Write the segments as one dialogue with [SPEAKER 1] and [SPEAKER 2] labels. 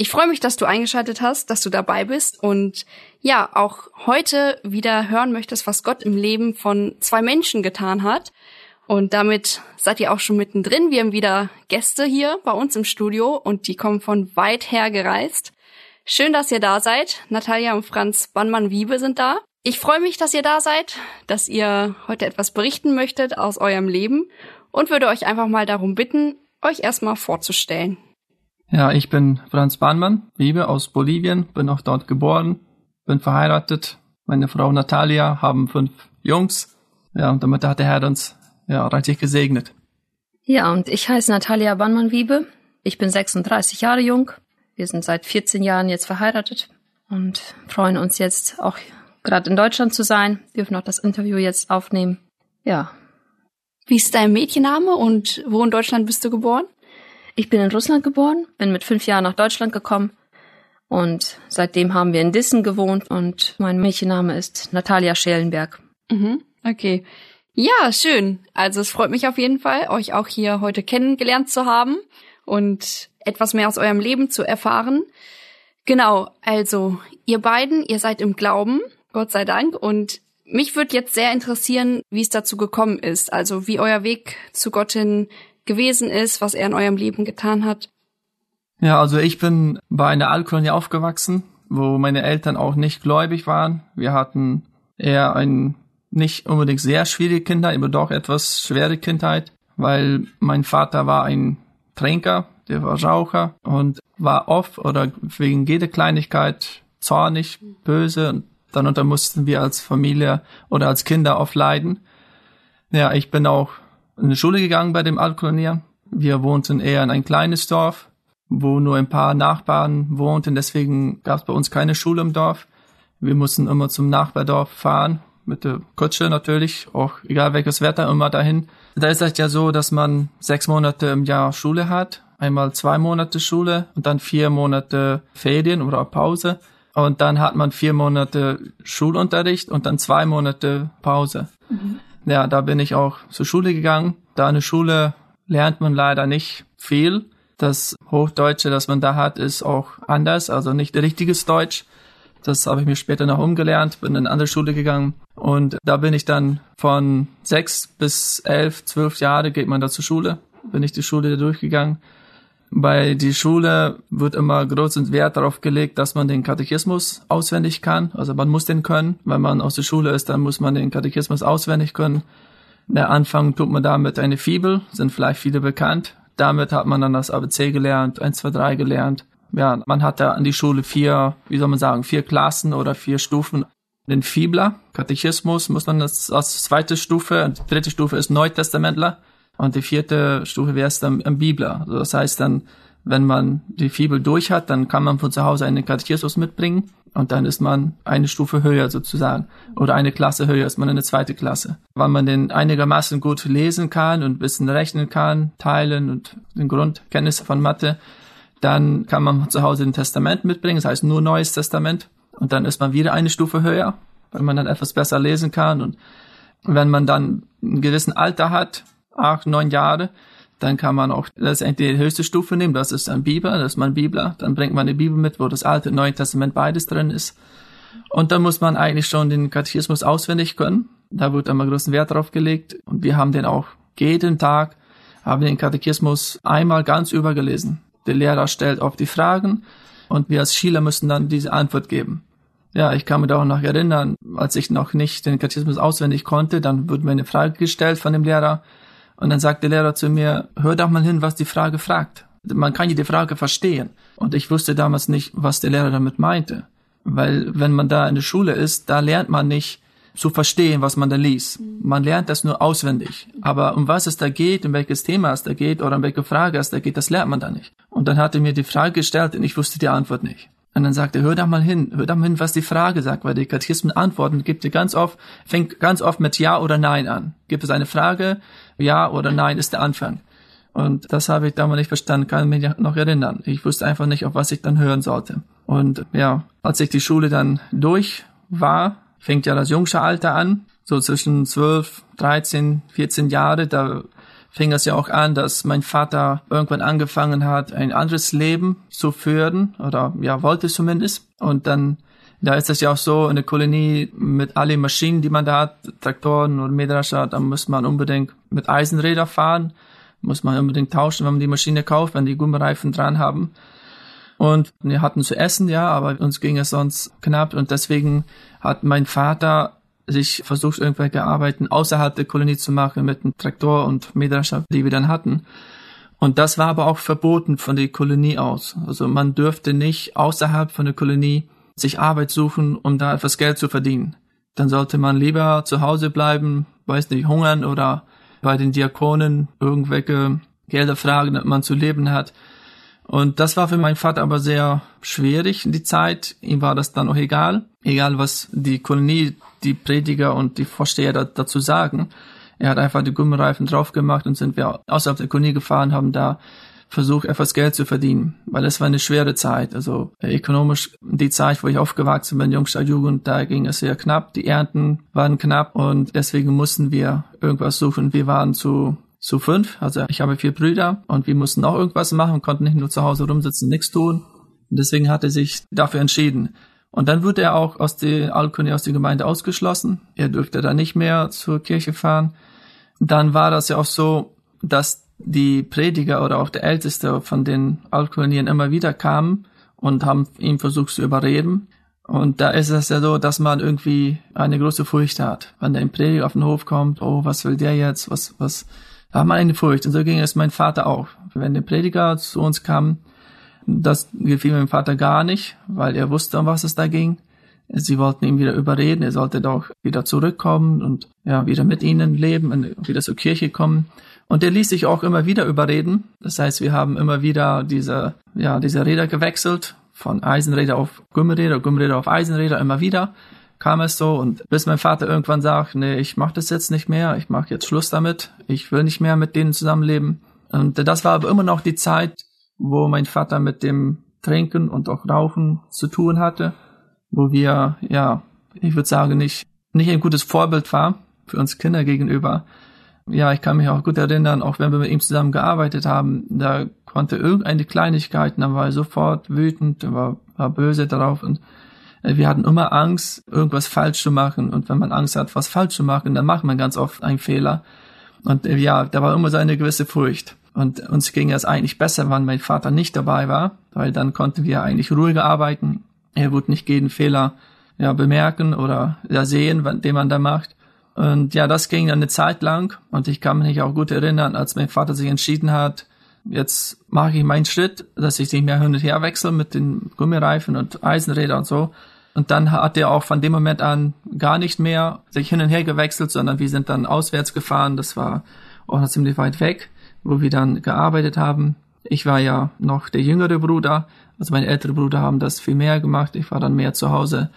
[SPEAKER 1] Ich freue mich, dass du eingeschaltet hast, dass du dabei bist und ja, auch heute wieder hören möchtest, was Gott im Leben von zwei Menschen getan hat. Und damit seid ihr auch schon mittendrin. Wir haben wieder Gäste hier bei uns im Studio und die kommen von weit her gereist. Schön, dass ihr da seid. Natalia und Franz Bannmann-Wiebe sind da. Ich freue mich, dass ihr da seid, dass ihr heute etwas berichten möchtet aus eurem Leben und würde euch einfach mal darum bitten, euch erstmal vorzustellen.
[SPEAKER 2] Ja, ich bin Franz Bahnmann, lebe aus Bolivien, bin auch dort geboren, bin verheiratet. Meine Frau Natalia haben fünf Jungs. Ja, und damit hat der Herr uns ja reichlich gesegnet.
[SPEAKER 3] Ja, und ich heiße Natalia Bannmann-Wiebe. Ich bin 36 Jahre jung. Wir sind seit 14 Jahren jetzt verheiratet und freuen uns jetzt auch gerade in Deutschland zu sein. Wir dürfen auch das Interview jetzt aufnehmen. Ja.
[SPEAKER 1] Wie ist dein Mädchenname und wo in Deutschland bist du geboren?
[SPEAKER 3] Ich bin in Russland geboren, bin mit fünf Jahren nach Deutschland gekommen und seitdem haben wir in Dissen gewohnt und mein Mädchenname ist Natalia Schellenberg.
[SPEAKER 1] Mhm, okay. Ja, schön. Also es freut mich auf jeden Fall, euch auch hier heute kennengelernt zu haben und etwas mehr aus eurem Leben zu erfahren. Genau, also ihr beiden, ihr seid im Glauben, Gott sei Dank, und mich würde jetzt sehr interessieren, wie es dazu gekommen ist, also wie euer Weg zu Gott hin gewesen ist, was er in eurem Leben getan hat?
[SPEAKER 2] Ja, also ich bin bei einer Altkolonie aufgewachsen, wo meine Eltern auch nicht gläubig waren. Wir hatten eher ein nicht unbedingt sehr schwierige Kindheit, aber doch etwas schwere Kindheit, weil mein Vater war ein Trinker, der war Raucher und war oft oder wegen jeder Kleinigkeit zornig, böse und darunter mussten wir als Familie oder als Kinder oft leiden. Ja, ich bin auch in die Schule gegangen bei dem Altkolonier. Wir wohnten eher in ein kleines Dorf, wo nur ein paar Nachbarn wohnten. Deswegen gab es bei uns keine Schule im Dorf. Wir mussten immer zum Nachbardorf fahren, mit der Kutsche natürlich, auch egal welches Wetter, immer dahin. Da ist es ja so, dass man sechs Monate im Jahr Schule hat, einmal zwei Monate Schule und dann vier Monate Ferien oder Pause. Und dann hat man vier Monate Schulunterricht und dann zwei Monate Pause. Mhm ja, da bin ich auch zur Schule gegangen. Da in der Schule lernt man leider nicht viel. Das Hochdeutsche, das man da hat, ist auch anders, also nicht richtiges Deutsch. Das habe ich mir später noch umgelernt, bin in eine andere Schule gegangen und da bin ich dann von sechs bis elf, zwölf Jahre geht man da zur Schule, bin ich die Schule durchgegangen bei die Schule wird immer großen Wert darauf gelegt, dass man den Katechismus auswendig kann. Also man muss den können. Wenn man aus der Schule ist, dann muss man den Katechismus auswendig können. Der Anfang tut man damit eine Fibel, sind vielleicht viele bekannt. Damit hat man dann das ABC gelernt, 1, 2, 3 gelernt. Ja, man hat da an die Schule vier, wie soll man sagen, vier Klassen oder vier Stufen. Den Fibler, Katechismus, muss man das als zweite Stufe, die dritte Stufe ist Neutestamentler. Und die vierte Stufe wäre es dann am Bibler. Also das heißt dann, wenn man die Fibel durch hat, dann kann man von zu Hause einen Katechismus mitbringen und dann ist man eine Stufe höher sozusagen oder eine Klasse höher ist man eine zweite Klasse. Weil man den einigermaßen gut lesen kann und ein bisschen rechnen kann, teilen und den Grundkenntnisse von Mathe, dann kann man zu Hause ein Testament mitbringen, das heißt nur Neues Testament und dann ist man wieder eine Stufe höher, weil man dann etwas besser lesen kann und wenn man dann einen gewissen Alter hat, acht, neun Jahre, dann kann man auch letztendlich die höchste Stufe nehmen. Das ist ein Bibel, das ist mein Bibler. Dann bringt man eine Bibel mit, wo das Alte und Neue Testament beides drin ist. Und dann muss man eigentlich schon den Katechismus auswendig können. Da wird immer großen Wert drauf gelegt. Und wir haben den auch jeden Tag, haben den Katechismus einmal ganz übergelesen. Der Lehrer stellt oft die Fragen und wir als Schüler müssen dann diese Antwort geben. Ja, ich kann mich auch noch erinnern, als ich noch nicht den Katechismus auswendig konnte, dann wurde mir eine Frage gestellt von dem Lehrer und dann sagt der Lehrer zu mir, hör doch mal hin, was die Frage fragt. Man kann die Frage verstehen. Und ich wusste damals nicht, was der Lehrer damit meinte. Weil wenn man da in der Schule ist, da lernt man nicht zu verstehen, was man da liest. Man lernt das nur auswendig. Aber um was es da geht, um welches Thema es da geht oder um welche Frage es da geht, das lernt man da nicht. Und dann hat er mir die Frage gestellt und ich wusste die Antwort nicht. Und dann sagte er, hör da mal hin, hör da mal hin, was die Frage sagt, weil die Katechismen antworten, gibt dir ganz oft, fängt ganz oft mit Ja oder Nein an. Gibt es eine Frage, Ja oder Nein ist der Anfang. Und das habe ich damals nicht verstanden, kann mich noch erinnern. Ich wusste einfach nicht, auf was ich dann hören sollte. Und ja, als ich die Schule dann durch war, fängt ja das jungsche Alter an, so zwischen 12, 13, 14 Jahre, da fing es ja auch an, dass mein Vater irgendwann angefangen hat, ein anderes Leben zu führen oder ja, wollte zumindest. Und dann, da ist es ja auch so, eine Kolonie mit allen Maschinen, die man da hat, Traktoren und Mähdrescher, da muss man unbedingt mit Eisenräder fahren, muss man unbedingt tauschen, wenn man die Maschine kauft, wenn die Gummireifen dran haben. Und wir hatten zu essen, ja, aber uns ging es sonst knapp und deswegen hat mein Vater sich versucht, irgendwelche Arbeiten außerhalb der Kolonie zu machen mit einem Traktor und Mähdrescher, die wir dann hatten. Und das war aber auch verboten von der Kolonie aus. Also man dürfte nicht außerhalb von der Kolonie sich Arbeit suchen, um da etwas Geld zu verdienen. Dann sollte man lieber zu Hause bleiben, weiß nicht, hungern oder bei den Diakonen irgendwelche Gelder fragen, dass man zu leben hat. Und das war für meinen Vater aber sehr schwierig in die Zeit. Ihm war das dann auch egal. Egal, was die Kolonie, die Prediger und die Vorsteher da, dazu sagen. Er hat einfach die Gummireifen drauf gemacht und sind wir außerhalb der Kolonie gefahren, haben da versucht, etwas Geld zu verdienen, weil es war eine schwere Zeit. Also äh, ökonomisch die Zeit, wo ich aufgewachsen bin, Jungstadt Jugend, da ging es sehr knapp. Die Ernten waren knapp und deswegen mussten wir irgendwas suchen. Wir waren zu zu fünf. Also ich habe vier Brüder und wir mussten auch irgendwas machen, konnten nicht nur zu Hause rumsitzen, nichts tun. Und deswegen hat er sich dafür entschieden. Und dann wurde er auch aus der Alkonie, aus der Gemeinde ausgeschlossen. Er durfte dann nicht mehr zur Kirche fahren. Dann war das ja auch so, dass die Prediger oder auch der Älteste von den Alkonien immer wieder kamen und haben ihn versucht zu überreden. Und da ist es ja so, dass man irgendwie eine große Furcht hat. Wenn der Prediger auf den Hof kommt, oh, was will der jetzt? Was, was, da hat man eine Furcht. Und so ging es mein Vater auch. Wenn der Prediger zu uns kam, das gefiel meinem Vater gar nicht, weil er wusste, um was es da ging. Sie wollten ihn wieder überreden, er sollte doch wieder zurückkommen und ja, wieder mit ihnen leben und wieder zur Kirche kommen. Und er ließ sich auch immer wieder überreden. Das heißt, wir haben immer wieder diese, ja, diese Räder gewechselt, von Eisenräder auf Gummiräder, Gummiräder auf Eisenräder, immer wieder kam es so und bis mein Vater irgendwann sagt, nee, ich mach das jetzt nicht mehr, ich mache jetzt Schluss damit, ich will nicht mehr mit denen zusammenleben. Und das war aber immer noch die Zeit, wo mein Vater mit dem Trinken und auch Rauchen zu tun hatte, wo wir, ja, ich würde sagen, nicht, nicht ein gutes Vorbild war für uns Kinder gegenüber. Ja, ich kann mich auch gut erinnern, auch wenn wir mit ihm zusammen gearbeitet haben, da konnte irgendeine Kleinigkeit, dann war er sofort wütend, war, war böse darauf und wir hatten immer Angst, irgendwas falsch zu machen. Und wenn man Angst hat, was falsch zu machen, dann macht man ganz oft einen Fehler. Und äh, ja, da war immer so eine gewisse Furcht. Und uns ging es eigentlich besser, wenn mein Vater nicht dabei war, weil dann konnten wir eigentlich ruhiger arbeiten. Er wurde nicht jeden Fehler ja, bemerken oder ja, sehen, den man da macht. Und ja, das ging dann eine Zeit lang. Und ich kann mich auch gut erinnern, als mein Vater sich entschieden hat, jetzt mache ich meinen Schritt, dass ich nicht mehr hin und her wechsle mit den Gummireifen und Eisenrädern und so. Und dann hat er auch von dem Moment an gar nicht mehr sich hin und her gewechselt, sondern wir sind dann auswärts gefahren. Das war auch noch ziemlich weit weg, wo wir dann gearbeitet haben. Ich war ja noch der jüngere Bruder, also meine ältere Bruder haben das viel mehr gemacht. Ich war dann mehr zu Hause.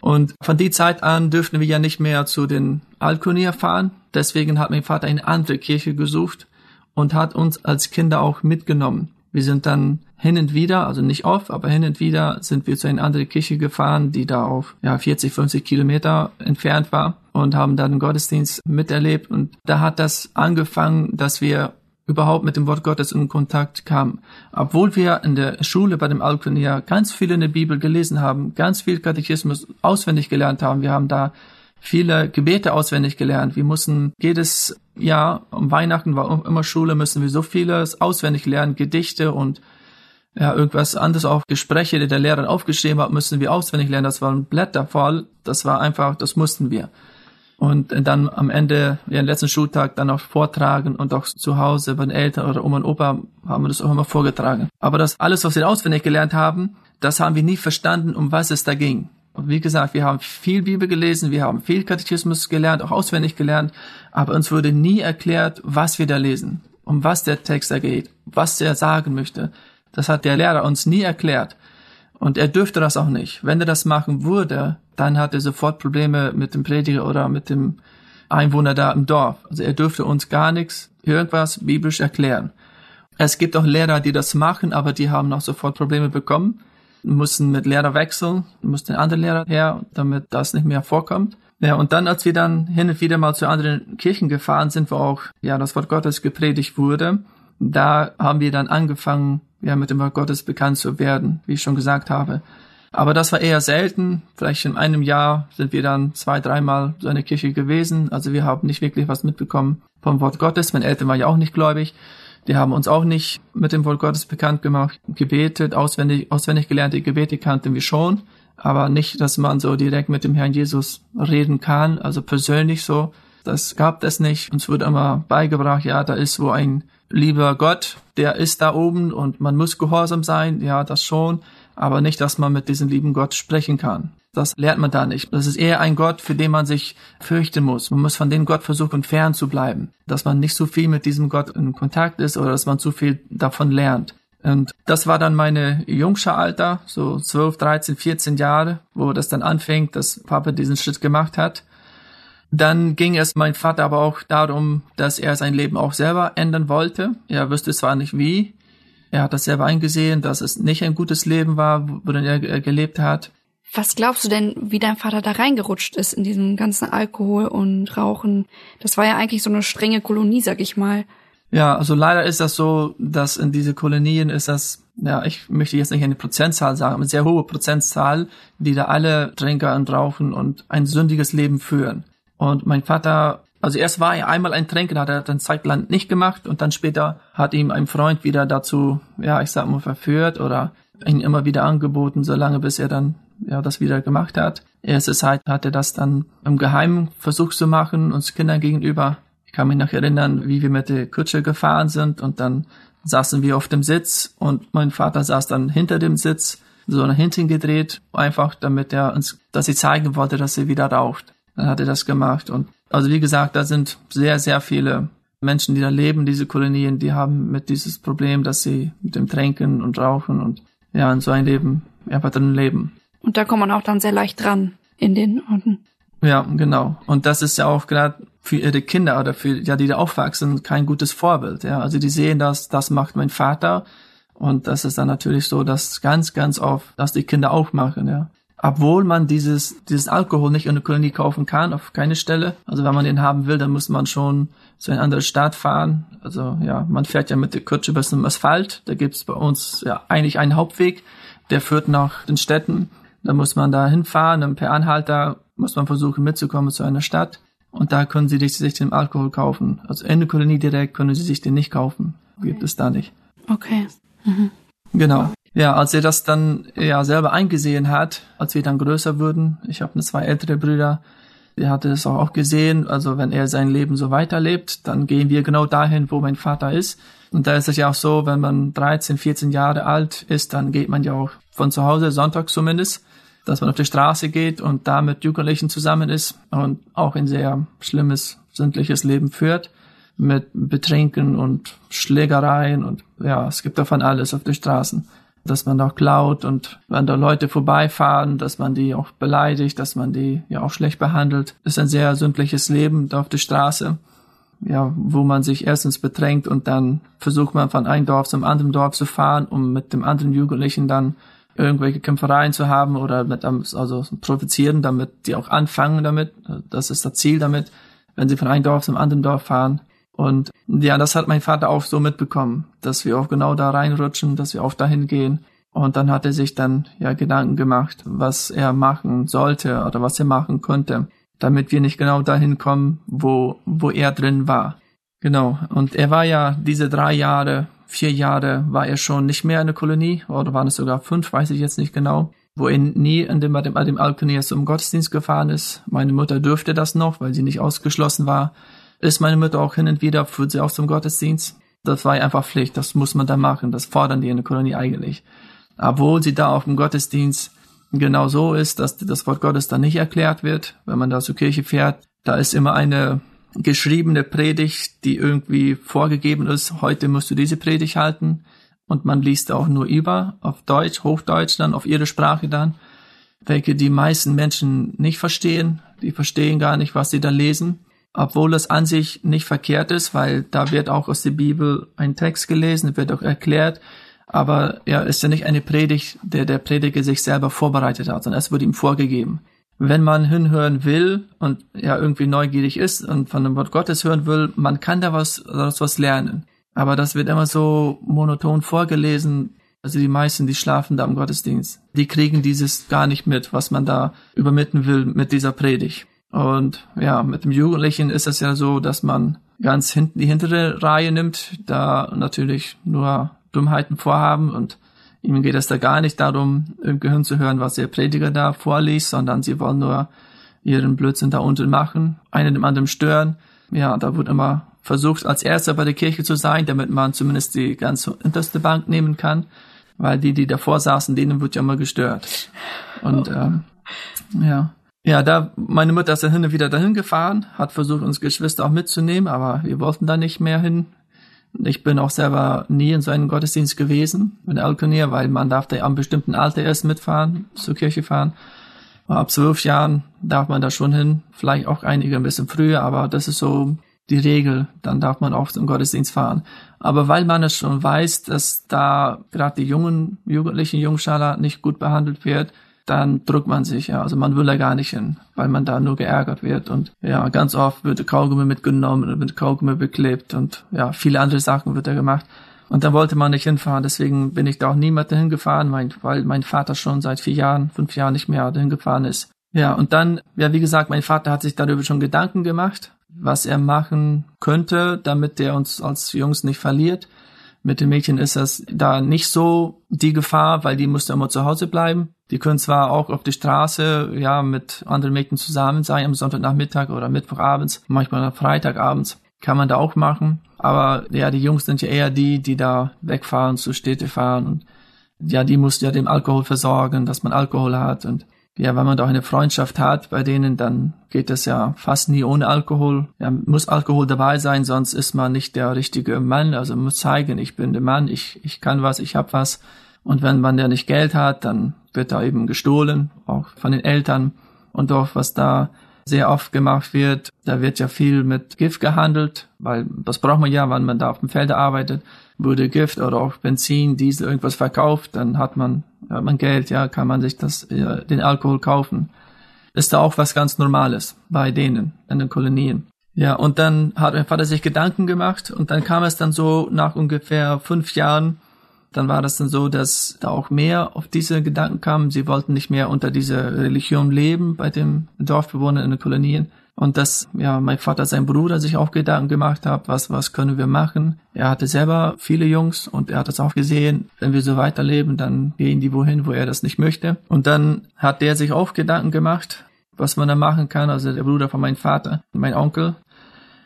[SPEAKER 2] Und von die Zeit an dürften wir ja nicht mehr zu den Alkonier fahren. Deswegen hat mein Vater eine andere Kirche gesucht und hat uns als Kinder auch mitgenommen. Wir sind dann hin und wieder, also nicht oft, aber hin und wieder sind wir zu einer anderen Kirche gefahren, die da auf ja, 40, 50 Kilometer entfernt war und haben dann den Gottesdienst miterlebt. Und da hat das angefangen, dass wir überhaupt mit dem Wort Gottes in Kontakt kamen. Obwohl wir in der Schule bei dem Alkonia ganz viel in der Bibel gelesen haben, ganz viel Katechismus auswendig gelernt haben. Wir haben da viele Gebete auswendig gelernt. Wir mussten jedes Jahr, um Weihnachten war immer Schule, müssen wir so vieles auswendig lernen, Gedichte und ja, irgendwas anderes auch Gespräche, die der Lehrer aufgeschrieben hat, müssen wir auswendig lernen. Das war ein Blätter voll. Das war einfach, das mussten wir. Und dann am Ende, ja, den letzten Schultag dann auch vortragen und auch zu Hause bei den Eltern oder Oma und Opa haben wir das auch immer vorgetragen. Aber das alles, was wir auswendig gelernt haben, das haben wir nie verstanden, um was es da ging. Und wie gesagt, wir haben viel Bibel gelesen, wir haben viel Katechismus gelernt, auch auswendig gelernt, aber uns wurde nie erklärt, was wir da lesen, um was der Text da geht, was der sagen möchte. Das hat der Lehrer uns nie erklärt. Und er dürfte das auch nicht. Wenn er das machen würde, dann hat er sofort Probleme mit dem Prediger oder mit dem Einwohner da im Dorf. Also er dürfte uns gar nichts, irgendwas biblisch erklären. Es gibt auch Lehrer, die das machen, aber die haben auch sofort Probleme bekommen, mussten mit Lehrer wechseln, mussten einen anderen Lehrer her, damit das nicht mehr vorkommt. Ja, und dann, als wir dann hin und wieder mal zu anderen Kirchen gefahren sind, wo auch, ja, das Wort Gottes gepredigt wurde, da haben wir dann angefangen, ja, mit dem Wort Gottes bekannt zu werden, wie ich schon gesagt habe. Aber das war eher selten. Vielleicht in einem Jahr sind wir dann zwei, dreimal so eine Kirche gewesen. Also wir haben nicht wirklich was mitbekommen vom Wort Gottes. Meine Eltern waren ja auch nicht gläubig. Die haben uns auch nicht mit dem Wort Gottes bekannt gemacht, gebetet, auswendig, auswendig gelernte Gebete kannten wir schon, aber nicht, dass man so direkt mit dem Herrn Jesus reden kann, also persönlich so. Das gab es nicht. Uns wurde immer beigebracht, ja, da ist wo ein lieber Gott, der ist da oben und man muss gehorsam sein, ja, das schon, aber nicht, dass man mit diesem lieben Gott sprechen kann. Das lernt man da nicht. Das ist eher ein Gott, für den man sich fürchten muss. Man muss von dem Gott versuchen, fern zu bleiben. Dass man nicht so viel mit diesem Gott in Kontakt ist oder dass man zu viel davon lernt. Und das war dann meine jungsche Alter, so 12, 13, 14 Jahre, wo das dann anfängt, dass Papa diesen Schritt gemacht hat. Dann ging es mein Vater aber auch darum, dass er sein Leben auch selber ändern wollte. Er wüsste zwar nicht wie. Er hat das selber eingesehen, dass es nicht ein gutes Leben war, worin er gelebt hat.
[SPEAKER 1] Was glaubst du denn, wie dein Vater da reingerutscht ist in diesem ganzen Alkohol und Rauchen? Das war ja eigentlich so eine strenge Kolonie, sag ich mal.
[SPEAKER 2] Ja, also leider ist das so, dass in diese Kolonien ist das, ja, ich möchte jetzt nicht eine Prozentzahl sagen, aber eine sehr hohe Prozentzahl, die da alle Trinker und Rauchen und ein sündiges Leben führen. Und mein Vater, also erst war er einmal ein Tränker, hat er dann Zeitland nicht gemacht und dann später hat ihm ein Freund wieder dazu, ja, ich sag mal, verführt oder ihn immer wieder angeboten, solange bis er dann ja das wieder gemacht hat. Erste Zeit hat er das dann im Geheimen versucht zu machen, uns Kindern gegenüber. Ich kann mich noch erinnern, wie wir mit der Kutsche gefahren sind und dann saßen wir auf dem Sitz und mein Vater saß dann hinter dem Sitz, so nach hinten gedreht, einfach damit er uns, dass sie zeigen wollte, dass sie wieder raucht. Dann hat er das gemacht. Und also wie gesagt, da sind sehr, sehr viele Menschen, die da leben, diese Kolonien, die haben mit dieses Problem, dass sie mit dem Tränken und Rauchen und ja, in so ein Leben einfach drin leben.
[SPEAKER 1] Und da kommt man auch dann sehr leicht dran in den Orten.
[SPEAKER 2] Ja, genau. Und das ist ja auch gerade für ihre Kinder oder für ja, die da aufwachsen, kein gutes Vorbild. Ja, also die sehen das, das macht mein Vater. Und das ist dann natürlich so, dass ganz, ganz oft, dass die Kinder auch machen, ja obwohl man dieses, dieses Alkohol nicht in der Kolonie kaufen kann, auf keine Stelle. Also wenn man den haben will, dann muss man schon zu einer anderen Stadt fahren. Also ja, man fährt ja mit der Kutsche bis zum Asphalt. Da gibt's bei uns ja eigentlich einen Hauptweg, der führt nach den Städten. Da muss man da hinfahren und per Anhalter muss man versuchen mitzukommen zu einer Stadt. Und da können sie sich den Alkohol kaufen. Also in der Kolonie direkt können sie sich den nicht kaufen. Gibt es da nicht.
[SPEAKER 1] Okay. Mhm.
[SPEAKER 2] Genau. Ja, als er das dann ja selber eingesehen hat, als wir dann größer wurden, ich habe zwei ältere Brüder, der hatte es auch gesehen, also wenn er sein Leben so weiterlebt, dann gehen wir genau dahin, wo mein Vater ist. Und da ist es ja auch so, wenn man 13, 14 Jahre alt ist, dann geht man ja auch von zu Hause, Sonntag zumindest, dass man auf die Straße geht und da mit Jugendlichen zusammen ist und auch ein sehr schlimmes, sündliches Leben führt mit Betrinken und Schlägereien und ja, es gibt davon alles auf den Straßen dass man auch klaut und wenn da Leute vorbeifahren, dass man die auch beleidigt, dass man die ja auch schlecht behandelt. Ist ein sehr sündliches Leben da auf der Straße, ja, wo man sich erstens bedrängt und dann versucht man von einem Dorf zum anderen Dorf zu fahren, um mit dem anderen Jugendlichen dann irgendwelche Kämpfereien zu haben oder mit also provozieren, damit die auch anfangen damit. Das ist das Ziel damit, wenn sie von einem Dorf zum anderen Dorf fahren. Und ja, das hat mein Vater auch so mitbekommen, dass wir auch genau da reinrutschen, dass wir auch dahin gehen. Und dann hat er sich dann ja Gedanken gemacht, was er machen sollte oder was er machen konnte, damit wir nicht genau dahin kommen, wo, wo er drin war. Genau. Und er war ja diese drei Jahre, vier Jahre war er schon nicht mehr in der Kolonie, oder waren es sogar fünf, weiß ich jetzt nicht genau, wo er nie in dem, dem, dem Alkonier zum Gottesdienst gefahren ist. Meine Mutter dürfte das noch, weil sie nicht ausgeschlossen war ist meine Mutter auch hin und wieder, führt sie auch zum Gottesdienst. Das war einfach Pflicht, das muss man da machen, das fordern die in der Kolonie eigentlich. Obwohl sie da auf dem Gottesdienst genau so ist, dass das Wort Gottes da nicht erklärt wird, wenn man da zur Kirche fährt, da ist immer eine geschriebene Predigt, die irgendwie vorgegeben ist, heute musst du diese Predigt halten. und man liest auch nur über, auf Deutsch, Hochdeutsch dann, auf ihre Sprache dann, welche die meisten Menschen nicht verstehen. Die verstehen gar nicht, was sie da lesen, obwohl es an sich nicht verkehrt ist, weil da wird auch aus der Bibel ein Text gelesen, wird auch erklärt, aber ja, ist ja nicht eine Predigt, der der Prediger sich selber vorbereitet hat, sondern es wird ihm vorgegeben. Wenn man hinhören will und ja irgendwie neugierig ist und von dem Wort Gottes hören will, man kann da was, daraus was lernen. Aber das wird immer so monoton vorgelesen. Also die meisten, die schlafen da im Gottesdienst. Die kriegen dieses gar nicht mit, was man da übermitteln will mit dieser Predigt. Und ja, mit dem Jugendlichen ist es ja so, dass man ganz hinten die hintere Reihe nimmt, da natürlich nur Dummheiten vorhaben und ihnen geht es da gar nicht darum, im Gehirn zu hören, was der Prediger da vorliest, sondern sie wollen nur ihren Blödsinn da unten machen, einen dem anderen stören. Ja, da wird immer versucht, als Erster bei der Kirche zu sein, damit man zumindest die ganze unterste Bank nehmen kann, weil die, die davor saßen, denen wird ja immer gestört. Und ähm, ja. Ja, da meine Mutter ist dann hin und wieder dahin gefahren, hat versucht, uns Geschwister auch mitzunehmen, aber wir wollten da nicht mehr hin. Ich bin auch selber nie in so einem Gottesdienst gewesen mit Alkonier, weil man darf da am bestimmten Alter erst mitfahren, zur Kirche fahren. Ab zwölf Jahren darf man da schon hin, vielleicht auch einige ein bisschen früher, aber das ist so die Regel, dann darf man auch zum Gottesdienst fahren. Aber weil man es schon weiß, dass da gerade die jungen, jugendlichen Jungschala nicht gut behandelt wird, dann drückt man sich, ja. Also man will da gar nicht hin, weil man da nur geärgert wird. Und ja, ganz oft wird Kaugummi mitgenommen und wird Kaugummi beklebt und ja, viele andere Sachen wird da gemacht. Und da wollte man nicht hinfahren, deswegen bin ich da auch niemand dahin gefahren, weil mein Vater schon seit vier Jahren, fünf Jahren nicht mehr dahin gefahren ist. Ja, und dann, ja, wie gesagt, mein Vater hat sich darüber schon Gedanken gemacht was er machen könnte, damit er uns als Jungs nicht verliert. Mit den Mädchen ist das da nicht so die Gefahr, weil die müsste immer zu Hause bleiben. Die können zwar auch auf die Straße, ja, mit anderen Mädchen zusammen sein am Sonntagnachmittag oder Mittwochabends, manchmal Freitagabends, kann man da auch machen. Aber ja, die Jungs sind ja eher die, die da wegfahren, zu Städte fahren und ja, die muss ja dem Alkohol versorgen, dass man Alkohol hat und ja, wenn man doch eine Freundschaft hat bei denen, dann geht das ja fast nie ohne Alkohol. Ja, muss Alkohol dabei sein, sonst ist man nicht der richtige Mann. Also muss zeigen, ich bin der Mann, ich, ich kann was, ich hab was. Und wenn man der nicht Geld hat, dann wird da eben gestohlen, auch von den Eltern. Und doch, was da sehr oft gemacht wird, da wird ja viel mit Gift gehandelt, weil das braucht man ja, wenn man da auf dem Feld arbeitet wurde Gift oder auch Benzin, Diesel, irgendwas verkauft, dann hat man, hat man Geld, ja, kann man sich das, den Alkohol kaufen. Ist da auch was ganz Normales bei denen in den Kolonien. Ja, und dann hat mein Vater sich Gedanken gemacht und dann kam es dann so nach ungefähr fünf Jahren, dann war das dann so, dass da auch mehr auf diese Gedanken kamen. Sie wollten nicht mehr unter dieser Religion leben bei den Dorfbewohnern in den Kolonien. Und dass ja mein Vater, sein Bruder sich auch Gedanken gemacht hat, was, was können wir machen. Er hatte selber viele Jungs und er hat es auch gesehen, wenn wir so weiterleben, dann gehen die wohin, wo er das nicht möchte. Und dann hat der sich auch Gedanken gemacht, was man da machen kann. Also der Bruder von meinem Vater, mein Onkel.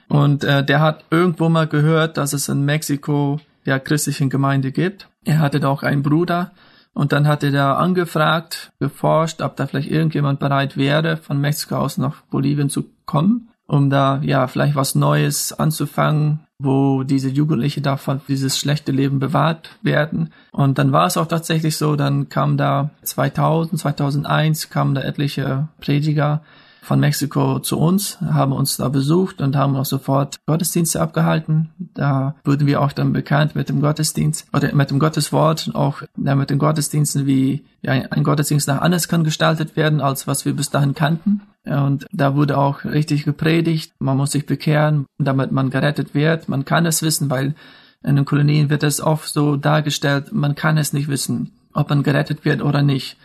[SPEAKER 2] Und äh, der hat irgendwo mal gehört, dass es in Mexiko ja christlichen Gemeinde gibt. Er hatte da auch einen Bruder, und dann hat er da angefragt, geforscht, ob da vielleicht irgendjemand bereit wäre, von Mexiko aus nach Bolivien zu kommen, um da ja vielleicht was Neues anzufangen, wo diese Jugendliche davon dieses schlechte Leben bewahrt werden. Und dann war es auch tatsächlich so, dann kam da 2000, 2001 kamen da etliche Prediger von Mexiko zu uns, haben uns da besucht und haben auch sofort Gottesdienste abgehalten. Da wurden wir auch dann bekannt mit dem Gottesdienst oder mit dem Gotteswort, auch mit den Gottesdiensten, wie ein Gottesdienst nach anders kann gestaltet werden, als was wir bis dahin kannten. Und da wurde auch richtig gepredigt. Man muss sich bekehren, damit man gerettet wird. Man kann es wissen, weil in den Kolonien wird es oft so dargestellt, man kann es nicht wissen, ob man gerettet wird oder nicht.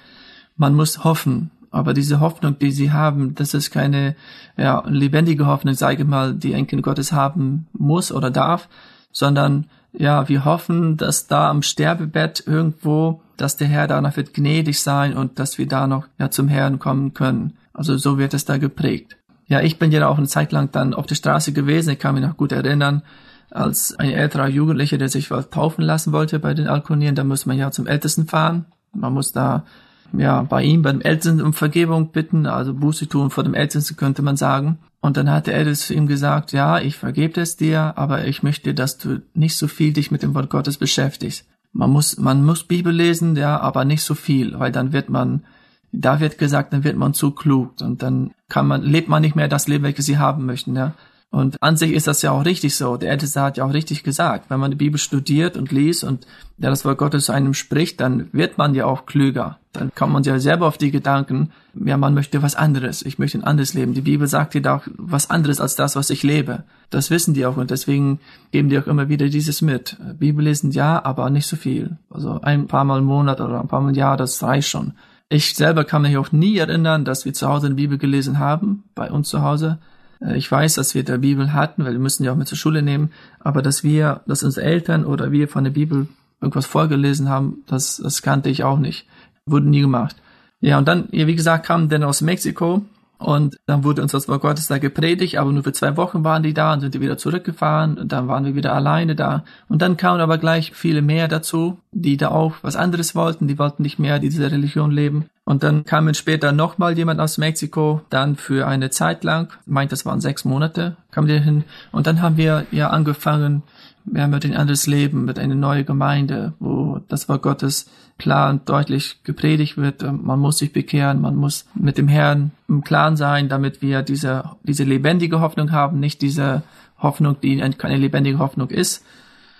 [SPEAKER 2] Man muss hoffen. Aber diese Hoffnung, die sie haben, das ist keine ja, lebendige Hoffnung, sage ich mal, die ein Kind Gottes haben muss oder darf, sondern ja, wir hoffen, dass da am Sterbebett irgendwo, dass der Herr danach wird gnädig sein und dass wir da noch ja, zum Herrn kommen können. Also so wird es da geprägt. Ja, ich bin ja auch eine Zeit lang dann auf der Straße gewesen. Ich kann mich noch gut erinnern, als ein älterer Jugendlicher, der sich was taufen lassen wollte bei den Alkonieren, da muss man ja zum Ältesten fahren. Man muss da ja, bei ihm, beim Ältesten um Vergebung bitten, also Buße tun vor dem Ältesten könnte man sagen. Und dann hat der Älteste ihm gesagt, ja, ich vergebe es dir, aber ich möchte, dass du nicht so viel dich mit dem Wort Gottes beschäftigst. man muss, man muss Bibel lesen, ja, aber nicht so viel, weil dann wird man, da wird gesagt, dann wird man zu klug und dann kann man, lebt man nicht mehr das Leben, welches sie haben möchten, ja. Und an sich ist das ja auch richtig so. Der Älteste hat ja auch richtig gesagt, wenn man die Bibel studiert und liest und ja, das Wort Gottes zu einem spricht, dann wird man ja auch klüger. Dann kommt man ja selber auf die Gedanken, ja, man möchte was anderes. Ich möchte ein anderes Leben. Die Bibel sagt dir da auch was anderes als das, was ich lebe. Das wissen die auch und deswegen geben die auch immer wieder dieses mit. Bibel lesen ja, aber nicht so viel. Also ein paar Mal im Monat oder ein paar Mal im Jahr, das reicht schon. Ich selber kann mich auch nie erinnern, dass wir zu Hause eine Bibel gelesen haben, bei uns zu Hause. Äh, ich weiß, dass wir der Bibel hatten, weil wir müssen ja auch mit zur Schule nehmen, aber dass wir, dass unsere Eltern oder wir von der Bibel irgendwas vorgelesen haben, das, das kannte ich auch nicht. Wurde nie gemacht. Ja, und dann, wie gesagt, kamen dann aus Mexiko und dann wurde uns das Wort Gottes da gepredigt, aber nur für zwei Wochen waren die da und sind die wieder zurückgefahren und dann waren wir wieder alleine da. Und dann kamen aber gleich viele mehr dazu, die da auch was anderes wollten, die wollten nicht mehr diese Religion leben. Und dann kamen später nochmal jemand aus Mexiko, dann für eine Zeit lang, meint das waren sechs Monate, kam der hin. Und dann haben wir ja angefangen, ja, mit ein anderes Leben, mit einer neuen Gemeinde, wo das Wort Gottes klar und deutlich gepredigt wird. Man muss sich bekehren, man muss mit dem Herrn im Klaren sein, damit wir diese, diese lebendige Hoffnung haben, nicht diese Hoffnung, die keine lebendige Hoffnung ist.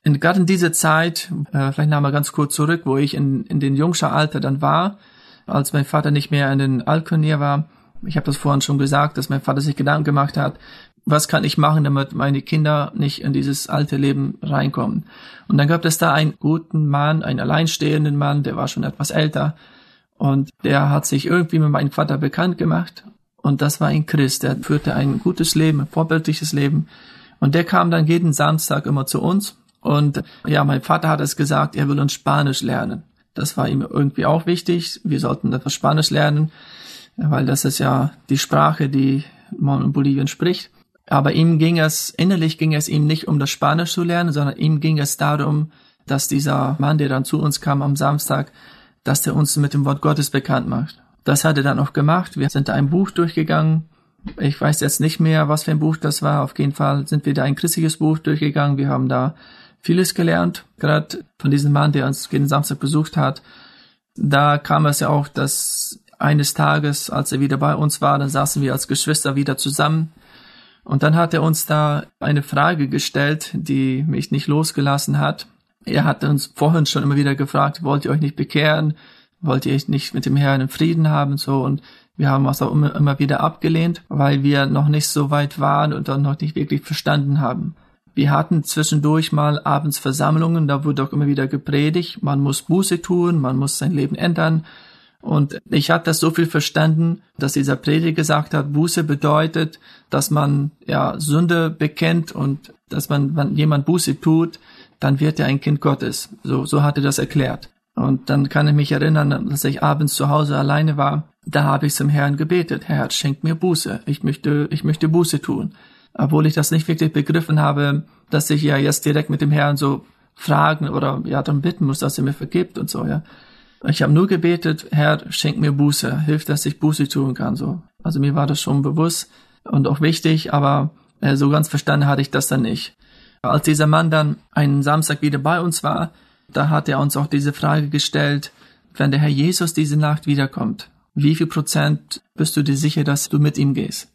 [SPEAKER 2] Und gerade in dieser Zeit, äh, vielleicht noch mal ganz kurz zurück, wo ich in, in den jungschen Alter dann war, als mein Vater nicht mehr in den Alkonier war. Ich habe das vorhin schon gesagt, dass mein Vater sich Gedanken gemacht hat, was kann ich machen, damit meine Kinder nicht in dieses alte Leben reinkommen. Und dann gab es da einen guten Mann, einen alleinstehenden Mann, der war schon etwas älter und der hat sich irgendwie mit meinem Vater bekannt gemacht und das war ein Christ, der führte ein gutes Leben, ein vorbildliches Leben und der kam dann jeden Samstag immer zu uns und ja, mein Vater hat es gesagt, er will uns Spanisch lernen. Das war ihm irgendwie auch wichtig. Wir sollten etwas Spanisch lernen, weil das ist ja die Sprache, die man in Bolivien spricht. Aber ihm ging es, innerlich ging es ihm nicht um das Spanisch zu lernen, sondern ihm ging es darum, dass dieser Mann, der dann zu uns kam am Samstag, dass er uns mit dem Wort Gottes bekannt macht. Das hat er dann auch gemacht. Wir sind da ein Buch durchgegangen. Ich weiß jetzt nicht mehr, was für ein Buch das war. Auf jeden Fall sind wir da ein christliches Buch durchgegangen. Wir haben da vieles gelernt, gerade von diesem Mann, der uns jeden Samstag besucht hat. Da kam es ja auch, dass eines Tages, als er wieder bei uns war, dann saßen wir als Geschwister wieder zusammen und dann hat er uns da eine Frage gestellt, die mich nicht losgelassen hat. Er hat uns vorhin schon immer wieder gefragt, wollt ihr euch nicht bekehren? Wollt ihr nicht mit dem Herrn in Frieden haben? So, und wir haben es auch immer wieder abgelehnt, weil wir noch nicht so weit waren und dann noch nicht wirklich verstanden haben. Wir hatten zwischendurch mal abends Versammlungen, da wurde auch immer wieder gepredigt, man muss Buße tun, man muss sein Leben ändern, und ich habe das so viel verstanden, dass dieser Prediger gesagt hat, Buße bedeutet, dass man ja Sünde bekennt und dass man, wenn jemand Buße tut, dann wird er ein Kind Gottes. So, so hat er das erklärt. Und dann kann ich mich erinnern, dass ich abends zu Hause alleine war. Da habe ich zum Herrn gebetet. Herr, schenk mir Buße. Ich möchte, ich möchte Buße tun. Obwohl ich das nicht wirklich begriffen habe, dass ich ja jetzt direkt mit dem Herrn so fragen oder ja dann bitten muss, dass er mir vergibt und so, ja. Ich habe nur gebetet, Herr, schenk mir Buße, hilf, dass ich Buße tun kann. So, also mir war das schon bewusst und auch wichtig, aber äh, so ganz verstanden hatte ich das dann nicht. Als dieser Mann dann einen Samstag wieder bei uns war, da hat er uns auch diese Frage gestellt, wenn der Herr Jesus diese Nacht wiederkommt, wie viel Prozent bist du dir sicher, dass du mit ihm gehst?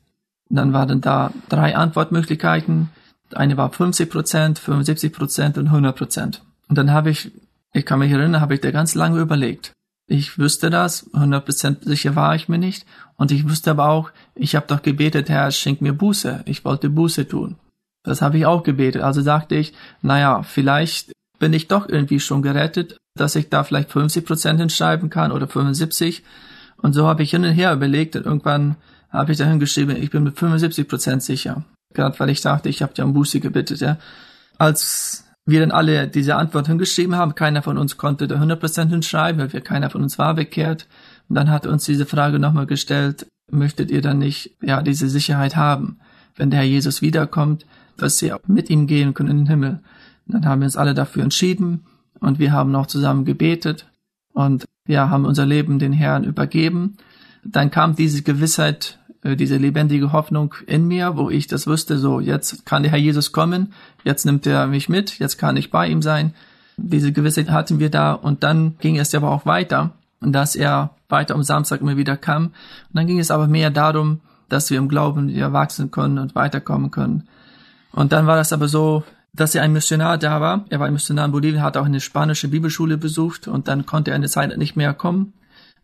[SPEAKER 2] Und dann waren da drei Antwortmöglichkeiten. Eine war 50 Prozent, 75 Prozent und 100 Prozent. Und dann habe ich ich kann mich erinnern, habe ich da ganz lange überlegt. Ich wüsste das, 100% sicher war ich mir nicht. Und ich wusste aber auch, ich habe doch gebetet, Herr, schenk mir Buße. Ich wollte Buße tun. Das habe ich auch gebetet. Also sagte ich, naja, vielleicht bin ich doch irgendwie schon gerettet, dass ich da vielleicht 50% hinschreiben kann oder 75. Und so habe ich hin und her überlegt und irgendwann habe ich dahin geschrieben, ich bin mit 75% sicher. Gerade weil ich dachte, ich habe ja um Buße gebetet. Ja. Als wir dann alle diese Antwort hingeschrieben haben. Keiner von uns konnte da 100% hinschreiben, weil wir keiner von uns war bekehrt. Und dann hat uns diese Frage nochmal gestellt, möchtet ihr dann nicht, ja, diese Sicherheit haben, wenn der Herr Jesus wiederkommt, dass sie mit ihm gehen können in den Himmel. Und dann haben wir uns alle dafür entschieden und wir haben auch zusammen gebetet und ja, haben unser Leben den Herrn übergeben. Dann kam diese Gewissheit diese lebendige Hoffnung in mir, wo ich das wusste, so jetzt kann der Herr Jesus kommen, jetzt nimmt er mich mit, jetzt kann ich bei ihm sein. Diese Gewissheit hatten wir da und dann ging es aber auch weiter, dass er weiter am Samstag immer wieder kam. Und dann ging es aber mehr darum, dass wir im Glauben ja wachsen können und weiterkommen können. Und dann war das aber so, dass er ein Missionar da war. Er war ein Missionar in Bolivien, hat auch eine spanische Bibelschule besucht und dann konnte er eine Zeit nicht mehr kommen.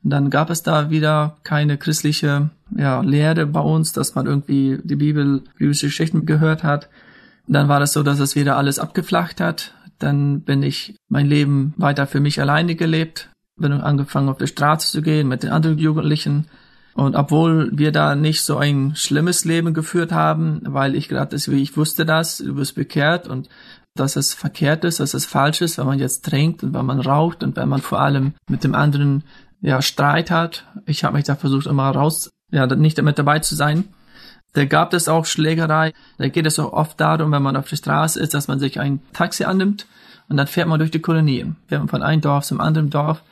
[SPEAKER 2] Dann gab es da wieder keine christliche ja, Lehre bei uns, dass man irgendwie die Bibel, biblische Geschichten gehört hat. Dann war das so, dass es wieder alles abgeflacht hat. Dann bin ich mein Leben weiter für mich alleine gelebt, bin angefangen auf die Straße zu gehen mit den anderen Jugendlichen und obwohl wir da nicht so ein schlimmes Leben geführt haben, weil ich gerade, ich wusste das, du bist bekehrt und dass es verkehrt ist, dass es falsch ist, wenn man jetzt trinkt und wenn man raucht und wenn man vor allem mit dem anderen ja Streit hat. Ich habe mich da versucht immer raus, ja nicht damit dabei zu sein. Da gab es auch Schlägerei. Da geht es auch oft darum, wenn man auf der Straße ist, dass man sich ein Taxi annimmt und dann fährt man durch die Kolonie. Fährt man von einem Dorf zum anderen Dorf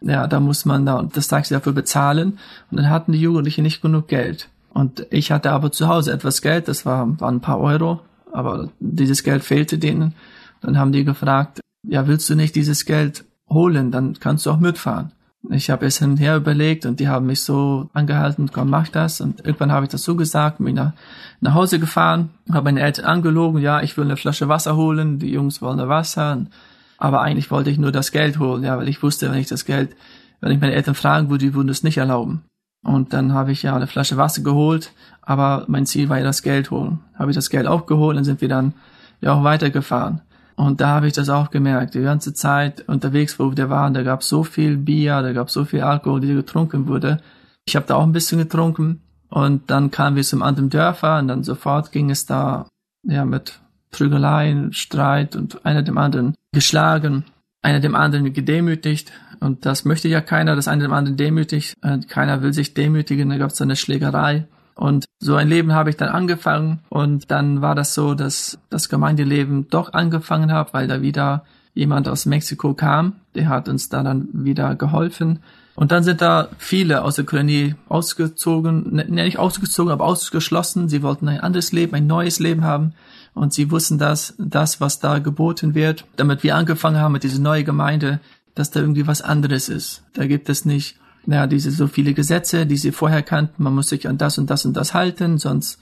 [SPEAKER 2] ja, da muss man da das Taxi dafür bezahlen. Und dann hatten die Jugendlichen nicht genug Geld. Und ich hatte aber zu Hause etwas Geld, das war, waren ein paar Euro, aber dieses Geld fehlte denen. Dann haben die gefragt, ja, willst du nicht dieses Geld holen, dann kannst du auch mitfahren. Ich habe es hin und her überlegt und die haben mich so angehalten, komm, mach das. Und irgendwann habe ich das so gesagt, bin nach, nach Hause gefahren, habe meine Eltern angelogen, ja, ich will eine Flasche Wasser holen, die Jungs wollen Wasser. Und aber eigentlich wollte ich nur das Geld holen, ja, weil ich wusste, wenn ich das Geld, wenn ich meine Eltern fragen würde, die würden es nicht erlauben. Und dann habe ich ja eine Flasche Wasser geholt, aber mein Ziel war ja das Geld holen. Habe ich das Geld auch geholt, dann sind wir dann ja auch weitergefahren. Und da habe ich das auch gemerkt. Die ganze Zeit unterwegs, wo wir waren, da gab es so viel Bier, da gab es so viel Alkohol, die getrunken wurde. Ich habe da auch ein bisschen getrunken. Und dann kamen wir zum anderen Dörfer und dann sofort ging es da ja mit Prügeleien, Streit und einer dem anderen geschlagen, einer dem anderen gedemütigt. Und das möchte ja keiner, dass einer dem anderen demütigt. Keiner will sich demütigen, da gab es eine Schlägerei. Und so ein Leben habe ich dann angefangen und dann war das so, dass das Gemeindeleben doch angefangen hat, weil da wieder jemand aus Mexiko kam, der hat uns da dann wieder geholfen. Und dann sind da viele aus der Kolonie ausgezogen, ne, nicht ausgezogen, aber ausgeschlossen. Sie wollten ein anderes Leben, ein neues Leben haben und sie wussten, dass das, was da geboten wird, damit wir angefangen haben mit dieser neuen Gemeinde, dass da irgendwie was anderes ist. Da gibt es nicht, naja, diese so viele Gesetze, die sie vorher kannten. Man muss sich an das und das und das halten, sonst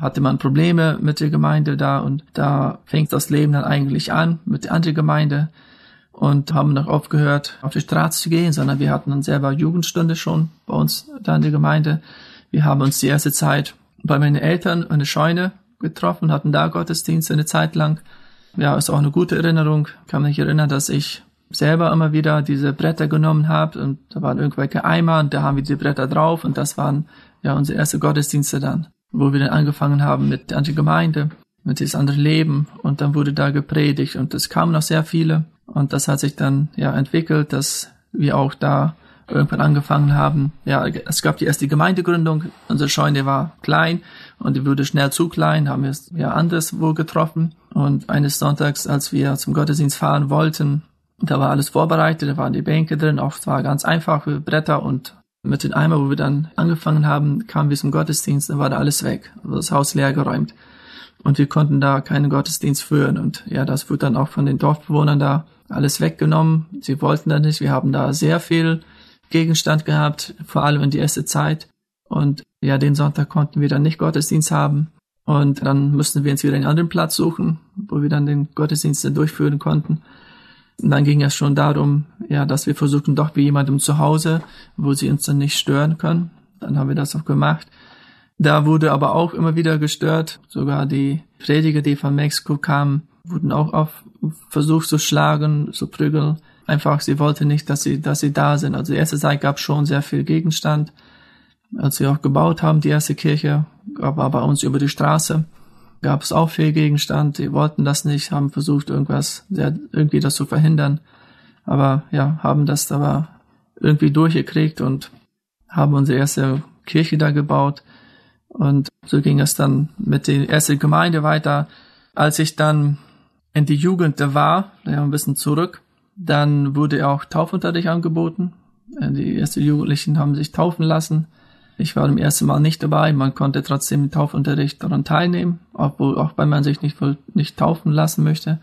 [SPEAKER 2] hatte man Probleme mit der Gemeinde da und da fängt das Leben dann eigentlich an mit der anderen Gemeinde und haben noch aufgehört, auf die Straße zu gehen, sondern wir hatten dann selber Jugendstunde schon bei uns da in der Gemeinde. Wir haben uns die erste Zeit bei meinen Eltern eine Scheune getroffen, hatten da Gottesdienst eine Zeit lang. Ja, ist auch eine gute Erinnerung. Ich kann mich erinnern, dass ich selber immer wieder diese Bretter genommen habe und da waren irgendwelche Eimer und da haben wir die Bretter drauf und das waren ja unsere erste Gottesdienste dann, wo wir dann angefangen haben mit der Gemeinde, mit diesem anderen Leben und dann wurde da gepredigt und es kamen noch sehr viele und das hat sich dann ja entwickelt, dass wir auch da irgendwann angefangen haben. Ja, es gab die erste Gemeindegründung. Unsere Scheune war klein und die wurde schnell zu klein, haben wir es ja anderswo getroffen. Und eines Sonntags, als wir zum Gottesdienst fahren wollten, da war alles vorbereitet, da waren die Bänke drin, auch zwar ganz einfach Bretter und mit den Eimer, wo wir dann angefangen haben, kamen wir zum Gottesdienst, dann war da alles weg, also das Haus leer geräumt. Und wir konnten da keinen Gottesdienst führen. Und ja, das wurde dann auch von den Dorfbewohnern da alles weggenommen. Sie wollten da nicht. Wir haben da sehr viel Gegenstand gehabt, vor allem in die erste Zeit. Und ja, den Sonntag konnten wir dann nicht Gottesdienst haben. Und dann mussten wir uns wieder einen anderen Platz suchen, wo wir dann den Gottesdienst durchführen konnten. Und dann ging es schon darum, ja, dass wir versuchen, doch wie jemandem zu Hause, wo sie uns dann nicht stören können. Dann haben wir das auch gemacht. Da wurde aber auch immer wieder gestört. Sogar die Prediger, die von Mexiko kamen, wurden auch auf versucht zu schlagen, zu prügeln einfach, sie wollte nicht, dass sie, dass sie da sind. Also die erste Zeit gab schon sehr viel Gegenstand. Als wir auch gebaut haben, die erste Kirche, war bei uns über die Straße, gab es auch viel Gegenstand. Die wollten das nicht, haben versucht, irgendwas, irgendwie das zu verhindern. Aber ja, haben das aber irgendwie durchgekriegt und haben unsere erste Kirche da gebaut. Und so ging es dann mit der ersten Gemeinde weiter. Als ich dann in die Jugend da war, ja, ein bisschen zurück, dann wurde auch Taufunterricht angeboten. Die ersten Jugendlichen haben sich taufen lassen. Ich war im ersten Mal nicht dabei. Man konnte trotzdem im Taufunterricht daran teilnehmen, obwohl auch wenn man sich nicht, nicht taufen lassen möchte.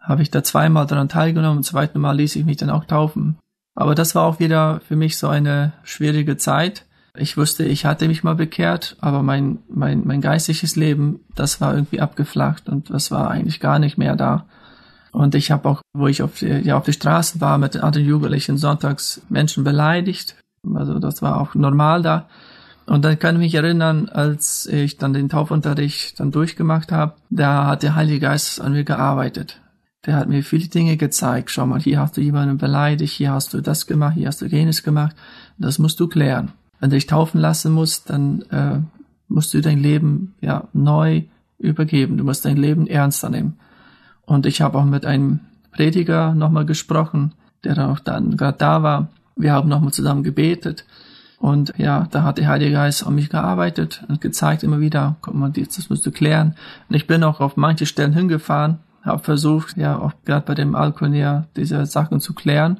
[SPEAKER 2] habe ich da zweimal daran teilgenommen. Zum zweiten Mal ließ ich mich dann auch taufen. Aber das war auch wieder für mich so eine schwierige Zeit. Ich wusste, ich hatte mich mal bekehrt, aber mein, mein, mein geistiges Leben, das war irgendwie abgeflacht und das war eigentlich gar nicht mehr da. Und ich habe auch, wo ich auf die, ja, auf die Straßen war mit den anderen Jugendlichen sonntags Menschen beleidigt. Also das war auch normal da. Und dann kann ich mich erinnern, als ich dann den Taufunterricht dann durchgemacht habe, da hat der Heilige Geist an mir gearbeitet. Der hat mir viele Dinge gezeigt. Schau mal, hier hast du jemanden beleidigt, hier hast du das gemacht, hier hast du jenes gemacht. Das musst du klären. Wenn du dich taufen lassen musst, dann äh, musst du dein Leben ja neu übergeben. Du musst dein Leben ernster nehmen. Und ich habe auch mit einem Prediger nochmal gesprochen, der dann auch dann gerade da war. Wir haben nochmal zusammen gebetet. Und ja, da hat der Heilige Geist an mich gearbeitet und gezeigt immer wieder, guck mal, das musst du klären. Und ich bin auch auf manche Stellen hingefahren, habe versucht, ja, auch gerade bei dem Alkohol diese Sachen zu klären.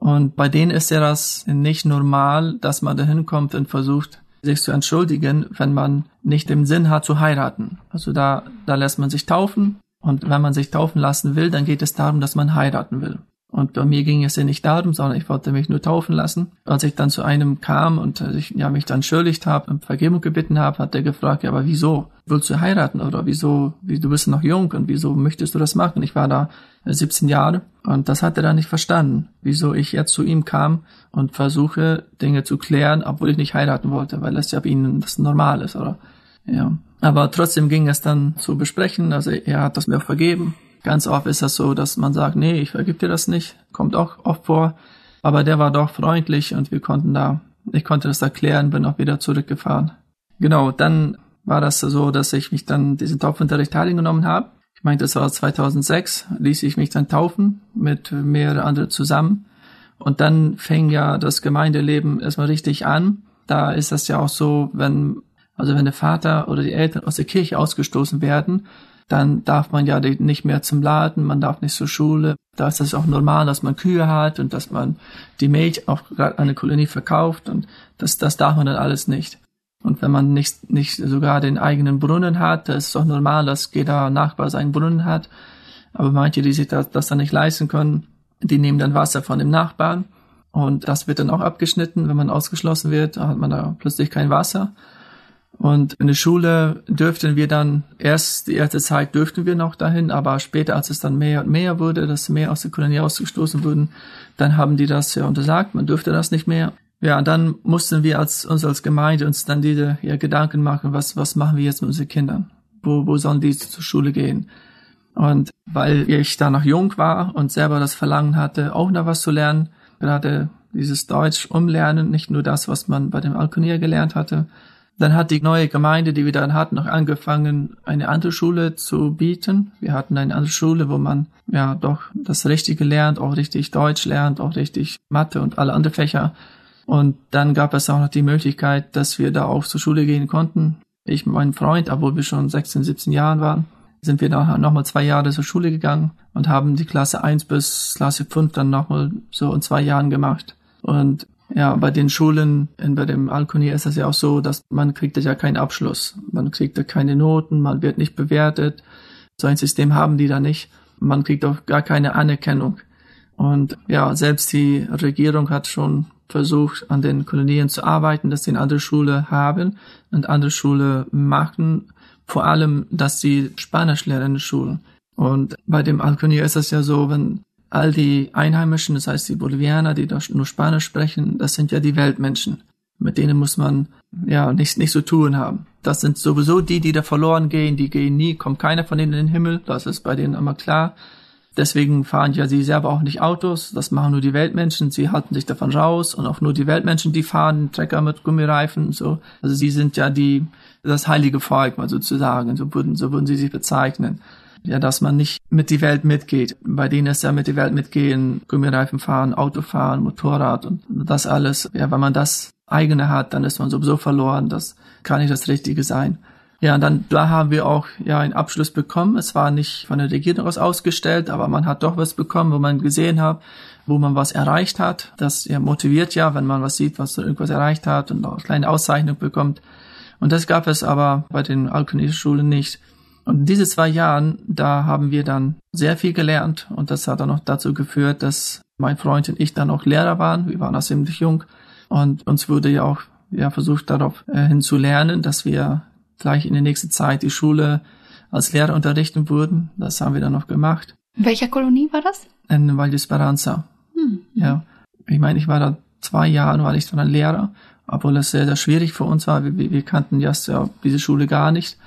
[SPEAKER 2] Und bei denen ist ja das nicht normal, dass man da hinkommt und versucht, sich zu entschuldigen, wenn man nicht den Sinn hat zu heiraten. Also da, da lässt man sich taufen und wenn man sich taufen lassen will, dann geht es darum, dass man heiraten will. Und bei mir ging es ja nicht darum, sondern ich wollte mich nur taufen lassen. Als ich dann zu einem kam und ich ja, mich dann schuldigt habe und Vergebung gebeten habe, hat er gefragt, ja, aber wieso? Willst du heiraten oder wieso, wie, du bist noch jung und wieso möchtest du das machen? Ich war da 17 Jahre und das hat er dann nicht verstanden, wieso ich jetzt zu ihm kam und versuche, Dinge zu klären, obwohl ich nicht heiraten wollte, weil das ja bei ihnen das normal ist, oder? Ja. Aber trotzdem ging es dann zu besprechen, also er hat das mir vergeben Ganz oft ist das so, dass man sagt, nee, ich vergib dir das nicht. Kommt auch oft vor. Aber der war doch freundlich und wir konnten da, ich konnte das erklären, bin auch wieder zurückgefahren. Genau, dann war das so, dass ich mich dann diesen Taufunterricht teilgenommen habe. Ich meinte, das war 2006, ließ ich mich dann taufen mit mehreren anderen zusammen. Und dann fing ja das Gemeindeleben erstmal richtig an. Da ist das ja auch so, wenn, also wenn der Vater oder die Eltern aus der Kirche ausgestoßen werden, dann darf man ja nicht mehr zum Laden, man darf nicht zur Schule. Da ist es auch normal, dass man Kühe hat und dass man die Milch auch gerade an eine Kolonie verkauft und das, das darf man dann alles nicht. Und wenn man nicht, nicht sogar den eigenen Brunnen hat, da ist es auch normal, dass jeder Nachbar seinen Brunnen hat. Aber manche, die sich das, das dann nicht leisten können, die nehmen dann Wasser von dem Nachbarn. Und das wird dann auch abgeschnitten, wenn man ausgeschlossen wird, hat man da plötzlich kein Wasser. Und in der Schule dürften wir dann, erst die erste Zeit dürften wir noch dahin, aber später, als es dann mehr und mehr wurde, dass mehr aus der Kolonie ausgestoßen wurden, dann haben die das ja untersagt, man dürfte das nicht mehr. Ja, und dann mussten wir als, uns als Gemeinde uns dann diese ja, Gedanken machen, was, was machen wir jetzt mit unseren Kindern? Wo, wo sollen die zur Schule gehen? Und weil ich da noch jung war und selber das Verlangen hatte, auch noch was zu lernen, gerade dieses Deutsch umlernen, nicht nur das, was man bei dem Alkonier gelernt hatte, dann hat die neue Gemeinde, die wir dann hatten, noch angefangen, eine andere Schule zu bieten. Wir hatten eine andere Schule, wo man ja doch das Richtige lernt, auch richtig Deutsch lernt, auch richtig Mathe und alle anderen Fächer. Und dann gab es auch noch die Möglichkeit, dass wir da auch zur Schule gehen konnten. Ich mit meinem Freund, obwohl wir schon 16, 17 Jahren waren, sind wir dann nochmal zwei Jahre zur Schule gegangen und haben die Klasse 1 bis Klasse 5 dann nochmal so in zwei Jahren gemacht. Und ja, bei den Schulen, bei dem Alkoni ist es ja auch so, dass man kriegt ja keinen Abschluss. Man kriegt ja keine Noten, man wird nicht bewertet. So ein System haben die da nicht. Man kriegt auch gar keine Anerkennung. Und ja, selbst die Regierung hat schon versucht, an den Kolonien zu arbeiten, dass sie eine andere Schule haben und andere Schule machen. Vor allem, dass sie Spanisch lernen in Schulen. Und bei dem Alkonier ist es ja so, wenn all die Einheimischen, das heißt die Bolivianer, die nur Spanisch sprechen, das sind ja die Weltmenschen. Mit denen muss man ja nicht, nicht so tun haben. Das sind sowieso die, die da verloren gehen, die gehen nie, kommt keiner von denen in den Himmel, das ist bei denen immer klar. Deswegen fahren ja sie selber auch nicht Autos, das machen nur die Weltmenschen, sie halten sich davon raus und auch nur die Weltmenschen, die fahren Trecker mit Gummireifen und so. Also sie sind ja die, das heilige Volk, mal sozusagen, so würden, so würden sie sich bezeichnen ja, dass man nicht mit die Welt mitgeht. Bei denen ist ja mit die Welt mitgehen, Gummireifen fahren, Auto fahren, Motorrad und das alles. Ja, wenn man das eigene hat, dann ist man sowieso verloren. Das kann nicht das Richtige sein. Ja, und dann, da haben wir auch, ja, einen Abschluss bekommen. Es war nicht von der Regierung aus ausgestellt, aber man hat doch was bekommen, wo man gesehen hat, wo man was erreicht hat. Das ja, motiviert ja, wenn man was sieht, was irgendwas erreicht hat und auch eine kleine Auszeichnung bekommt. Und das gab es aber bei den Alkoholischulen nicht. Und diese zwei Jahren, da haben wir dann sehr viel gelernt und das hat dann auch dazu geführt, dass mein Freund und ich dann auch Lehrer waren. Wir waren auch ziemlich jung und uns wurde ja auch ja, versucht darauf äh, hin zu lernen, dass wir gleich in der nächsten Zeit die Schule als Lehrer unterrichten würden. Das haben wir dann noch gemacht.
[SPEAKER 1] In welcher Kolonie war das?
[SPEAKER 2] In Val d'Esperanza. Hm. Ja. Ich meine, ich war da zwei Jahre, war ich dann Lehrer, obwohl es sehr, sehr schwierig für uns war. Wir, wir kannten ja diese Schule gar nicht.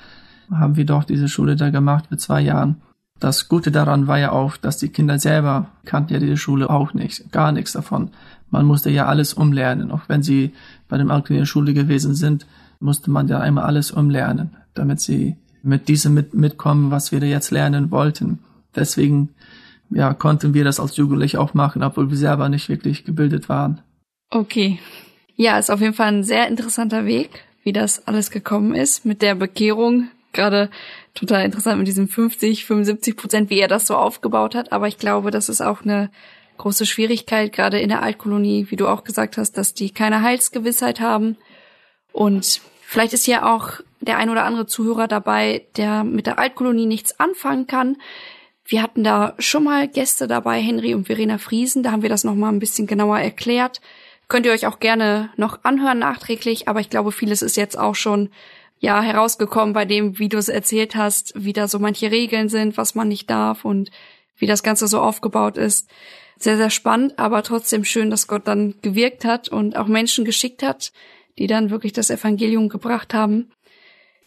[SPEAKER 2] Haben wir doch diese Schule da gemacht mit zwei Jahren. Das Gute daran war ja auch, dass die Kinder selber kannten ja diese Schule auch nicht, gar nichts davon. Man musste ja alles umlernen. Auch wenn sie bei dem Alten in der Schule gewesen sind, musste man ja einmal alles umlernen, damit sie mit diesem mit, mitkommen, was wir jetzt lernen wollten. Deswegen ja, konnten wir das als Jugendliche auch machen, obwohl wir selber nicht wirklich gebildet waren.
[SPEAKER 1] Okay. Ja, ist auf jeden Fall ein sehr interessanter Weg, wie das alles gekommen ist mit der Bekehrung. Gerade total interessant mit diesen 50, 75 Prozent, wie er das so aufgebaut hat. Aber ich glaube, das ist auch eine große Schwierigkeit, gerade in der Altkolonie, wie du auch gesagt hast, dass die keine Heilsgewissheit haben. Und vielleicht ist ja auch der ein oder andere Zuhörer dabei, der mit der Altkolonie nichts anfangen kann. Wir hatten da schon mal Gäste dabei, Henry und Verena Friesen, da haben wir das nochmal ein bisschen genauer erklärt. Könnt ihr euch auch gerne noch anhören nachträglich, aber ich glaube, vieles ist jetzt auch schon ja herausgekommen bei dem, wie du es erzählt hast, wie da so manche Regeln sind, was man nicht darf und wie das Ganze so aufgebaut ist. Sehr, sehr spannend, aber trotzdem schön, dass Gott dann gewirkt hat und auch Menschen geschickt hat, die dann wirklich das Evangelium gebracht haben.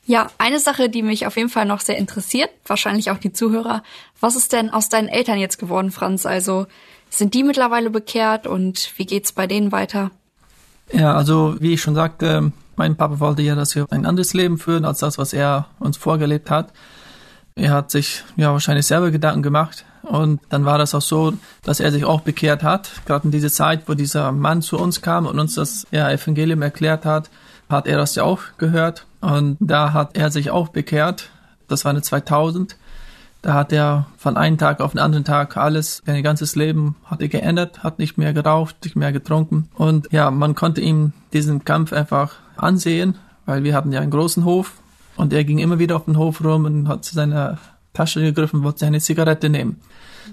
[SPEAKER 1] Ja, eine Sache, die mich auf jeden Fall noch sehr interessiert, wahrscheinlich auch die Zuhörer. Was ist denn aus deinen Eltern jetzt geworden, Franz? Also sind die mittlerweile bekehrt und wie geht's bei denen weiter?
[SPEAKER 2] Ja, also wie ich schon sagte, mein Papa wollte ja, dass wir ein anderes Leben führen als das, was er uns vorgelebt hat. Er hat sich ja wahrscheinlich selber Gedanken gemacht und dann war das auch so, dass er sich auch bekehrt hat. Gerade in dieser Zeit, wo dieser Mann zu uns kam und uns das ja, Evangelium erklärt hat, hat er das ja auch gehört und da hat er sich auch bekehrt. Das war eine 2000. Da hat er von einem Tag auf den anderen Tag alles, sein ganzes Leben hat er geändert, hat nicht mehr geraucht, nicht mehr getrunken. Und ja, man konnte ihm diesen Kampf einfach ansehen, weil wir hatten ja einen großen Hof und er ging immer wieder auf den Hof rum und hat zu seiner Tasche gegriffen, wollte seine Zigarette nehmen.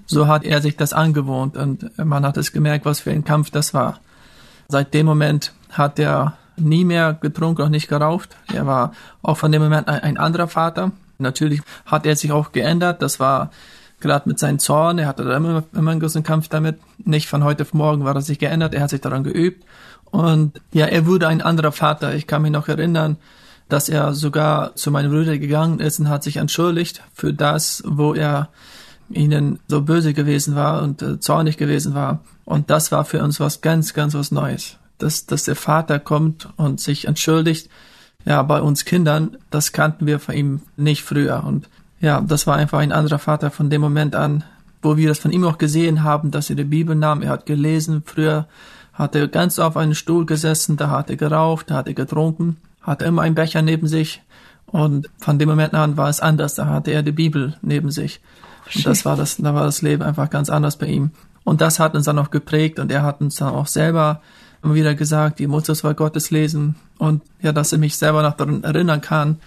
[SPEAKER 2] So hat er sich das angewohnt und man hat es gemerkt, was für ein Kampf das war. Seit dem Moment hat er nie mehr getrunken, auch nicht geraucht. Er war auch von dem Moment ein anderer Vater. Natürlich hat er sich auch geändert. Das war gerade mit seinem Zorn. Er hatte immer, immer einen großen Kampf damit. Nicht von heute auf morgen war er sich geändert. Er hat sich daran geübt. Und ja, er wurde ein anderer Vater. Ich kann mich noch erinnern, dass er sogar zu meinen Brüdern gegangen ist und hat sich entschuldigt für das, wo er ihnen so böse gewesen war und äh, zornig gewesen war. Und das war für uns was ganz, ganz was Neues dass, dass der Vater kommt und sich entschuldigt. Ja, bei uns Kindern, das kannten wir von ihm nicht früher. Und ja, das war einfach ein anderer Vater von dem Moment an, wo wir das von ihm auch gesehen haben, dass er die Bibel nahm. Er hat gelesen. Früher hat er ganz auf einem Stuhl gesessen, da hat er geraucht, da hat er getrunken, hatte immer einen Becher neben sich. Und von dem Moment an war es anders. Da hatte er die Bibel neben sich. Und das war das, da war das Leben einfach ganz anders bei ihm. Und das hat uns dann auch geprägt und er hat uns dann auch selber immer wieder gesagt, ihr muss das Wort Gottes lesen und ja, dass ich mich selber noch daran erinnern kann,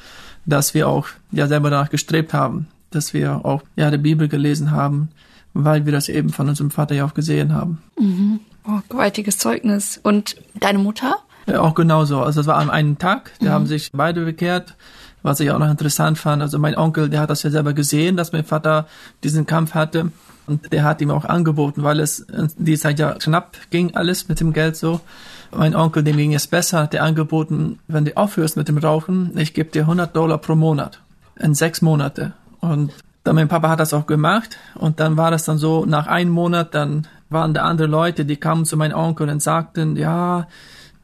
[SPEAKER 2] dass wir auch ja selber danach gestrebt haben, dass wir auch ja die Bibel gelesen haben, weil wir das eben von unserem Vater ja auch gesehen haben.
[SPEAKER 1] Mhm. Oh, gewaltiges Zeugnis. Und deine Mutter?
[SPEAKER 2] Ja, auch genauso. Also es war an einem Tag, da mhm. haben sich beide bekehrt. Was ich auch noch interessant fand, also mein Onkel, der hat das ja selber gesehen, dass mein Vater diesen Kampf hatte. Und der hat ihm auch angeboten, weil es die Zeit ja knapp ging alles mit dem Geld so. Mein Onkel, dem ging es besser, hat der angeboten, wenn du aufhörst mit dem Rauchen, ich gebe dir 100 Dollar pro Monat in sechs Monate. Und dann mein Papa hat das auch gemacht und dann war das dann so, nach einem Monat, dann waren da andere Leute, die kamen zu meinem Onkel und sagten, ja,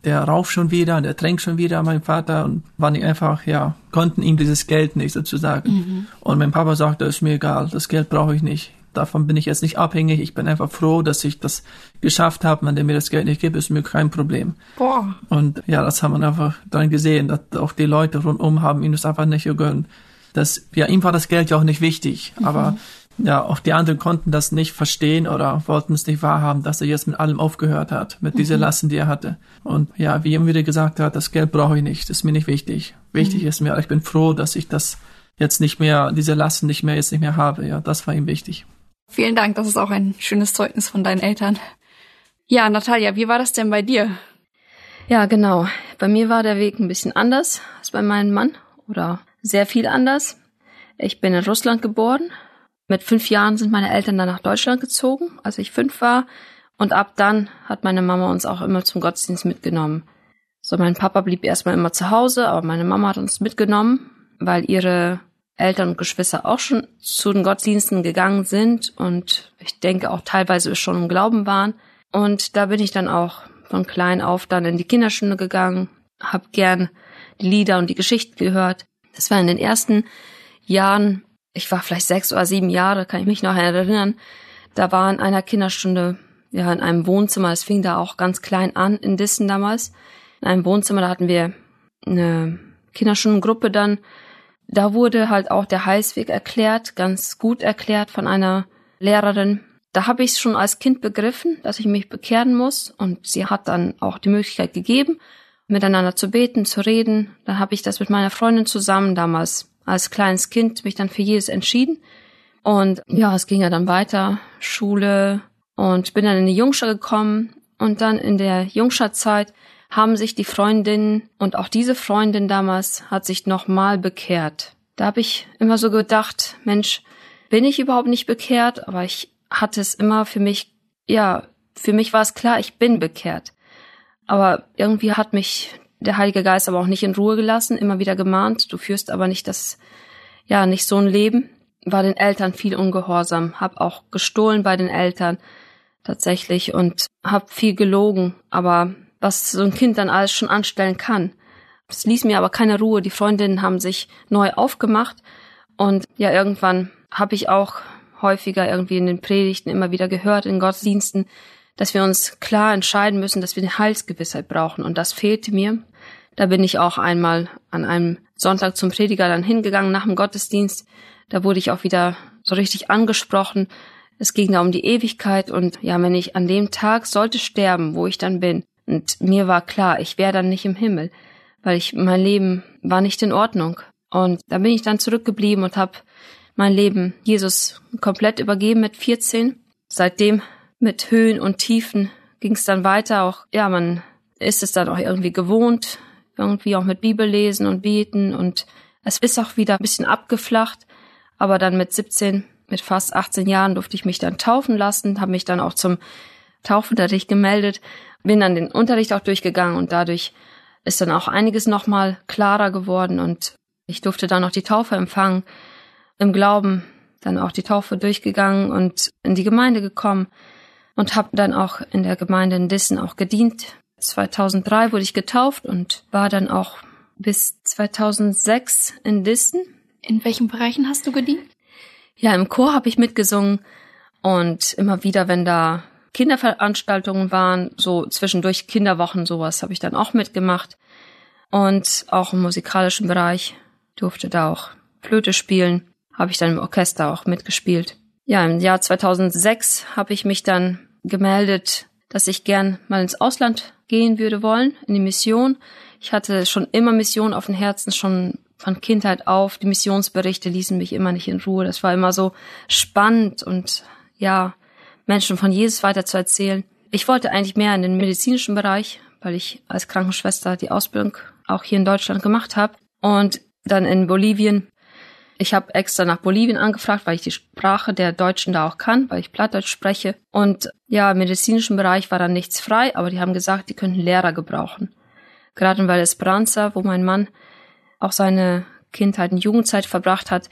[SPEAKER 2] der raucht schon wieder, der trinkt schon wieder, mein Vater, und waren einfach, ja, konnten ihm dieses Geld nicht sozusagen. Mhm. Und mein Papa sagte, ist mir egal, das Geld brauche ich nicht davon bin ich jetzt nicht abhängig. Ich bin einfach froh, dass ich das geschafft habe. Wenn der mir das Geld nicht gibt, ist mir kein Problem. Boah. Und ja, das haben wir einfach dann gesehen, dass auch die Leute rundum haben ihm das einfach nicht gegönnt. Das, ja, ihm war das Geld ja auch nicht wichtig, mhm. aber ja, auch die anderen konnten das nicht verstehen oder wollten es nicht wahrhaben, dass er jetzt mit allem aufgehört hat, mit mhm. dieser Lasten, die er hatte. Und ja, wie er immer wieder gesagt hat, das Geld brauche ich nicht, das ist mir nicht wichtig. Wichtig mhm. ist mir, ich bin froh, dass ich das jetzt nicht mehr, diese Lasten nicht mehr, jetzt nicht mehr habe. Ja, das war ihm wichtig.
[SPEAKER 1] Vielen Dank, das ist auch ein schönes Zeugnis von deinen Eltern. Ja, Natalia, wie war das denn bei dir?
[SPEAKER 3] Ja, genau. Bei mir war der Weg ein bisschen anders als bei meinem Mann oder sehr viel anders. Ich bin in Russland geboren. Mit fünf Jahren sind meine Eltern dann nach Deutschland gezogen, als ich fünf war. Und ab dann hat meine Mama uns auch immer zum Gottesdienst mitgenommen. So, mein Papa blieb erstmal immer zu Hause, aber meine Mama hat uns mitgenommen, weil ihre Eltern und Geschwister auch schon zu den Gottesdiensten gegangen sind und ich denke auch teilweise schon im Glauben waren. Und da bin ich dann auch von klein auf dann in die Kinderstunde gegangen, habe gern die Lieder und die Geschichten gehört. Das war in den ersten Jahren, ich war vielleicht sechs oder sieben Jahre, kann ich mich noch erinnern, da war in einer Kinderstunde, ja, in einem Wohnzimmer, es fing da auch ganz klein an, in Dissen damals, in einem Wohnzimmer, da hatten wir eine Kinderstundengruppe dann, da wurde halt auch der Heißweg erklärt, ganz gut erklärt von einer Lehrerin. Da habe ich schon als Kind begriffen, dass ich mich bekehren muss. Und sie hat dann auch die Möglichkeit gegeben, miteinander zu beten, zu reden. Dann habe ich das mit meiner Freundin zusammen damals als kleines Kind mich dann für Jesus entschieden. Und ja, es ging ja dann weiter, Schule und bin dann in die Jungschar gekommen und dann in der Jungscharzeit haben sich die Freundinnen und auch diese Freundin damals hat sich nochmal bekehrt. Da habe ich immer so gedacht, Mensch, bin ich überhaupt nicht bekehrt? Aber ich hatte es immer für mich, ja, für mich war es klar, ich bin bekehrt. Aber irgendwie hat mich der Heilige Geist aber auch nicht in Ruhe gelassen, immer wieder gemahnt, du führst aber nicht das, ja, nicht so ein Leben. War den Eltern viel ungehorsam, hab auch gestohlen bei den Eltern tatsächlich und hab viel gelogen, aber was so ein Kind dann alles schon anstellen kann. Es ließ mir aber keine Ruhe. Die Freundinnen haben sich neu aufgemacht und ja, irgendwann habe ich auch häufiger irgendwie in den Predigten immer wieder gehört, in Gottesdiensten, dass wir uns klar entscheiden müssen, dass wir eine Heilsgewissheit brauchen. Und das fehlte mir. Da bin ich auch einmal an einem Sonntag zum Prediger dann hingegangen nach dem Gottesdienst. Da wurde ich auch wieder so richtig angesprochen. Es ging da um die Ewigkeit und ja, wenn ich an dem Tag sollte sterben, wo ich dann bin, und mir war klar, ich wäre dann nicht im Himmel, weil ich mein Leben war nicht in Ordnung. Und da bin ich dann zurückgeblieben und habe mein Leben Jesus komplett übergeben mit 14. Seitdem mit Höhen und Tiefen ging es dann weiter. Auch ja, man ist es dann auch irgendwie gewohnt, irgendwie auch mit Bibel lesen und beten und es ist auch wieder ein bisschen abgeflacht. Aber dann mit 17, mit fast 18 Jahren durfte ich mich dann taufen lassen, habe mich dann auch zum Taufunterricht gemeldet, bin dann den Unterricht auch durchgegangen und dadurch ist dann auch einiges nochmal klarer geworden und ich durfte dann auch die Taufe empfangen, im Glauben dann auch die Taufe durchgegangen und in die Gemeinde gekommen und habe dann auch in der Gemeinde in Dissen auch gedient. 2003 wurde ich getauft und war dann auch bis 2006 in Dissen.
[SPEAKER 1] In welchen Bereichen hast du gedient?
[SPEAKER 3] Ja, im Chor habe ich mitgesungen und immer wieder, wenn da Kinderveranstaltungen waren, so zwischendurch Kinderwochen, sowas habe ich dann auch mitgemacht. Und auch im musikalischen Bereich durfte da auch Flöte spielen, habe ich dann im Orchester auch mitgespielt. Ja, im Jahr 2006 habe ich mich dann gemeldet, dass ich gern mal ins Ausland gehen würde wollen, in die Mission. Ich hatte schon immer Mission auf dem Herzen, schon von Kindheit auf. Die Missionsberichte ließen mich immer nicht in Ruhe. Das war immer so spannend und ja, Menschen von Jesus weiter zu erzählen. Ich wollte eigentlich mehr in den medizinischen Bereich, weil ich als Krankenschwester die Ausbildung auch hier in Deutschland gemacht habe. Und dann in Bolivien. Ich habe extra nach Bolivien angefragt, weil ich die Sprache der Deutschen da auch kann, weil ich Plattdeutsch spreche. Und ja, im medizinischen Bereich war dann nichts frei, aber die haben gesagt, die könnten Lehrer gebrauchen. Gerade in Val Esperanza, wo mein Mann auch seine Kindheit und Jugendzeit verbracht hat,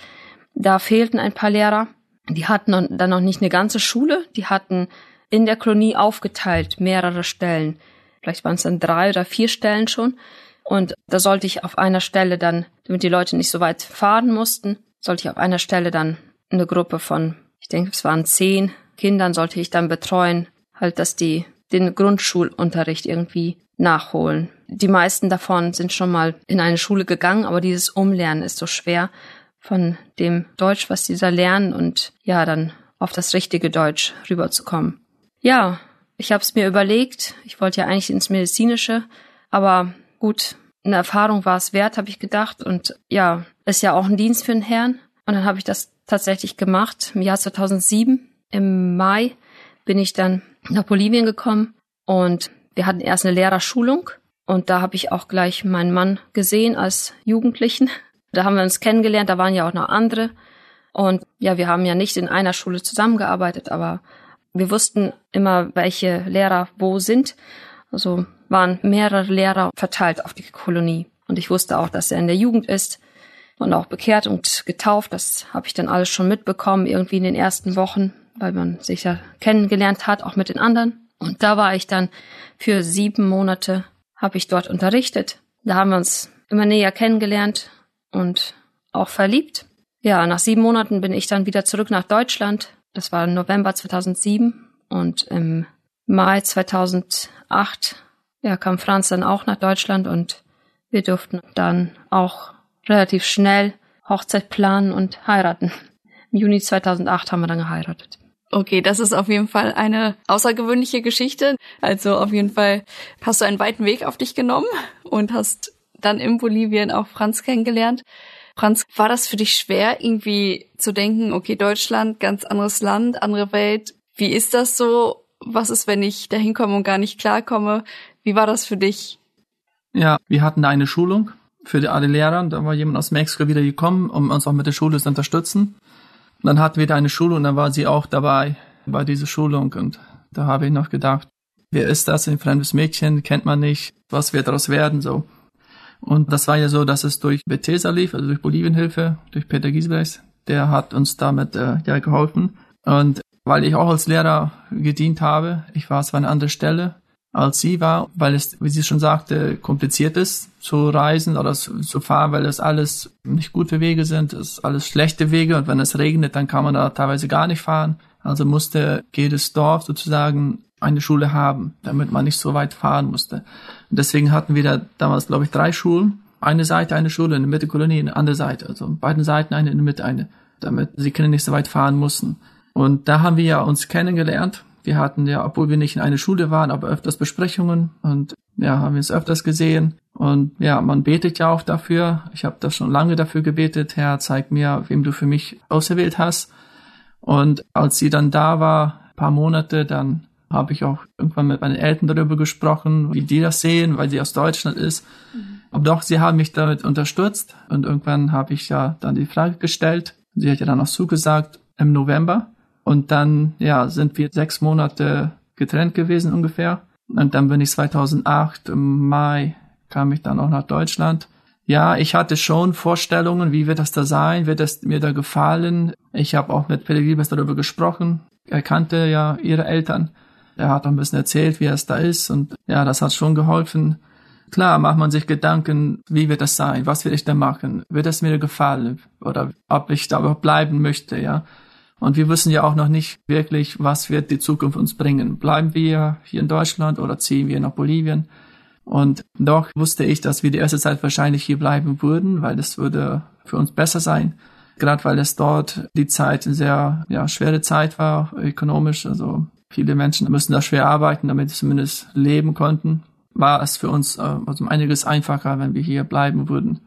[SPEAKER 3] da fehlten ein paar Lehrer. Die hatten dann noch nicht eine ganze Schule, die hatten in der Kolonie aufgeteilt mehrere Stellen. Vielleicht waren es dann drei oder vier Stellen schon. Und da sollte ich auf einer Stelle dann, damit die Leute nicht so weit fahren mussten, sollte ich auf einer Stelle dann eine Gruppe von, ich denke, es waren zehn Kindern, sollte ich dann betreuen, halt, dass die den Grundschulunterricht irgendwie nachholen. Die meisten davon sind schon mal in eine Schule gegangen, aber dieses Umlernen ist so schwer von dem Deutsch, was die da lernen und ja, dann auf das richtige Deutsch rüberzukommen. Ja, ich habe es mir überlegt. Ich wollte ja eigentlich ins Medizinische, aber gut, eine Erfahrung war es wert, habe ich gedacht. Und ja, ist ja auch ein Dienst für den Herrn. Und dann habe ich das tatsächlich gemacht. Im Jahr 2007, im Mai, bin ich dann nach Bolivien gekommen und wir hatten erst eine Lehrerschulung und da habe ich auch gleich meinen Mann gesehen als Jugendlichen. Da haben wir uns kennengelernt, da waren ja auch noch andere. Und ja, wir haben ja nicht in einer Schule zusammengearbeitet, aber wir wussten immer, welche Lehrer wo sind. Also waren mehrere Lehrer verteilt auf die Kolonie. Und ich wusste auch, dass er in der Jugend ist und auch bekehrt und getauft. Das habe ich dann alles schon mitbekommen, irgendwie in den ersten Wochen, weil man sich ja kennengelernt hat, auch mit den anderen. Und da war ich dann für sieben Monate, habe ich dort unterrichtet. Da haben wir uns immer näher kennengelernt und auch verliebt. Ja, nach sieben Monaten bin ich dann wieder zurück nach Deutschland. Das war November 2007 und im Mai 2008 ja, kam Franz dann auch nach Deutschland und wir durften dann auch relativ schnell Hochzeit planen und heiraten. Im Juni 2008 haben wir dann geheiratet.
[SPEAKER 1] Okay, das ist auf jeden Fall eine außergewöhnliche Geschichte. Also auf jeden Fall hast du einen weiten Weg auf dich genommen und hast dann in Bolivien auch Franz kennengelernt. Franz, war das für dich schwer, irgendwie zu denken, okay, Deutschland, ganz anderes Land, andere Welt. Wie ist das so? Was ist, wenn ich da hinkomme und gar nicht klarkomme? Wie war das für dich?
[SPEAKER 2] Ja, wir hatten eine Schulung für alle Lehrer. Da war jemand aus Mexiko wieder gekommen, um uns auch mit der Schule zu unterstützen. dann hatten wir da eine Schule und dann war sie auch dabei bei dieser Schulung. Und da habe ich noch gedacht, wer ist das? Ein fremdes Mädchen, kennt man nicht. Was wird daraus werden? So. Und das war ja so, dass es durch Bethesda lief, also durch Bolivienhilfe, durch Peter Giesbrechts. Der hat uns damit äh, ja geholfen. Und weil ich auch als Lehrer gedient habe, ich war zwar an einer anderen Stelle, als sie war, weil es, wie sie schon sagte, kompliziert ist zu reisen oder zu fahren, weil es alles nicht gute Wege sind, es ist alles schlechte Wege und wenn es regnet, dann kann man da teilweise gar nicht fahren. Also musste jedes Dorf sozusagen eine Schule haben, damit man nicht so weit fahren musste. Und deswegen hatten wir da damals, glaube ich, drei Schulen. Eine Seite eine Schule, in der Mitte Kolonie, eine andere Seite. Also beiden Seiten eine, in der Mitte eine, damit die Kinder nicht so weit fahren mussten. Und da haben wir ja uns kennengelernt wir hatten ja, obwohl wir nicht in eine Schule waren, aber öfters Besprechungen und ja, haben wir es öfters gesehen. Und ja, man betet ja auch dafür. Ich habe das schon lange dafür gebetet. Herr, zeig mir, wem du für mich auserwählt hast. Und als sie dann da war, paar Monate, dann habe ich auch irgendwann mit meinen Eltern darüber gesprochen, wie die das sehen, weil sie aus Deutschland ist. Mhm. Aber doch, sie haben mich damit unterstützt. Und irgendwann habe ich ja dann die Frage gestellt. Sie hat ja dann auch zugesagt im November. Und dann, ja, sind wir sechs Monate getrennt gewesen ungefähr. Und dann bin ich 2008 im Mai kam ich dann auch nach Deutschland. Ja, ich hatte schon Vorstellungen, wie wird das da sein, wird es mir da gefallen. Ich habe auch mit Liebes darüber gesprochen. Er kannte ja ihre Eltern. Er hat auch ein bisschen erzählt, wie es da ist und ja, das hat schon geholfen. Klar, macht man sich Gedanken, wie wird das sein, was will ich da machen, wird es mir gefallen oder ob ich da überhaupt bleiben möchte, ja. Und wir wissen ja auch noch nicht wirklich, was wird die Zukunft uns bringen. Bleiben wir hier in Deutschland oder ziehen wir nach Bolivien? Und doch wusste ich, dass wir die erste Zeit wahrscheinlich hier bleiben würden, weil es würde für uns besser sein. Gerade weil es dort die Zeit eine sehr ja, schwere Zeit war, ökonomisch. Also viele Menschen müssen da schwer arbeiten, damit sie zumindest leben konnten. War es für uns äh, also einiges einfacher, wenn wir hier bleiben würden.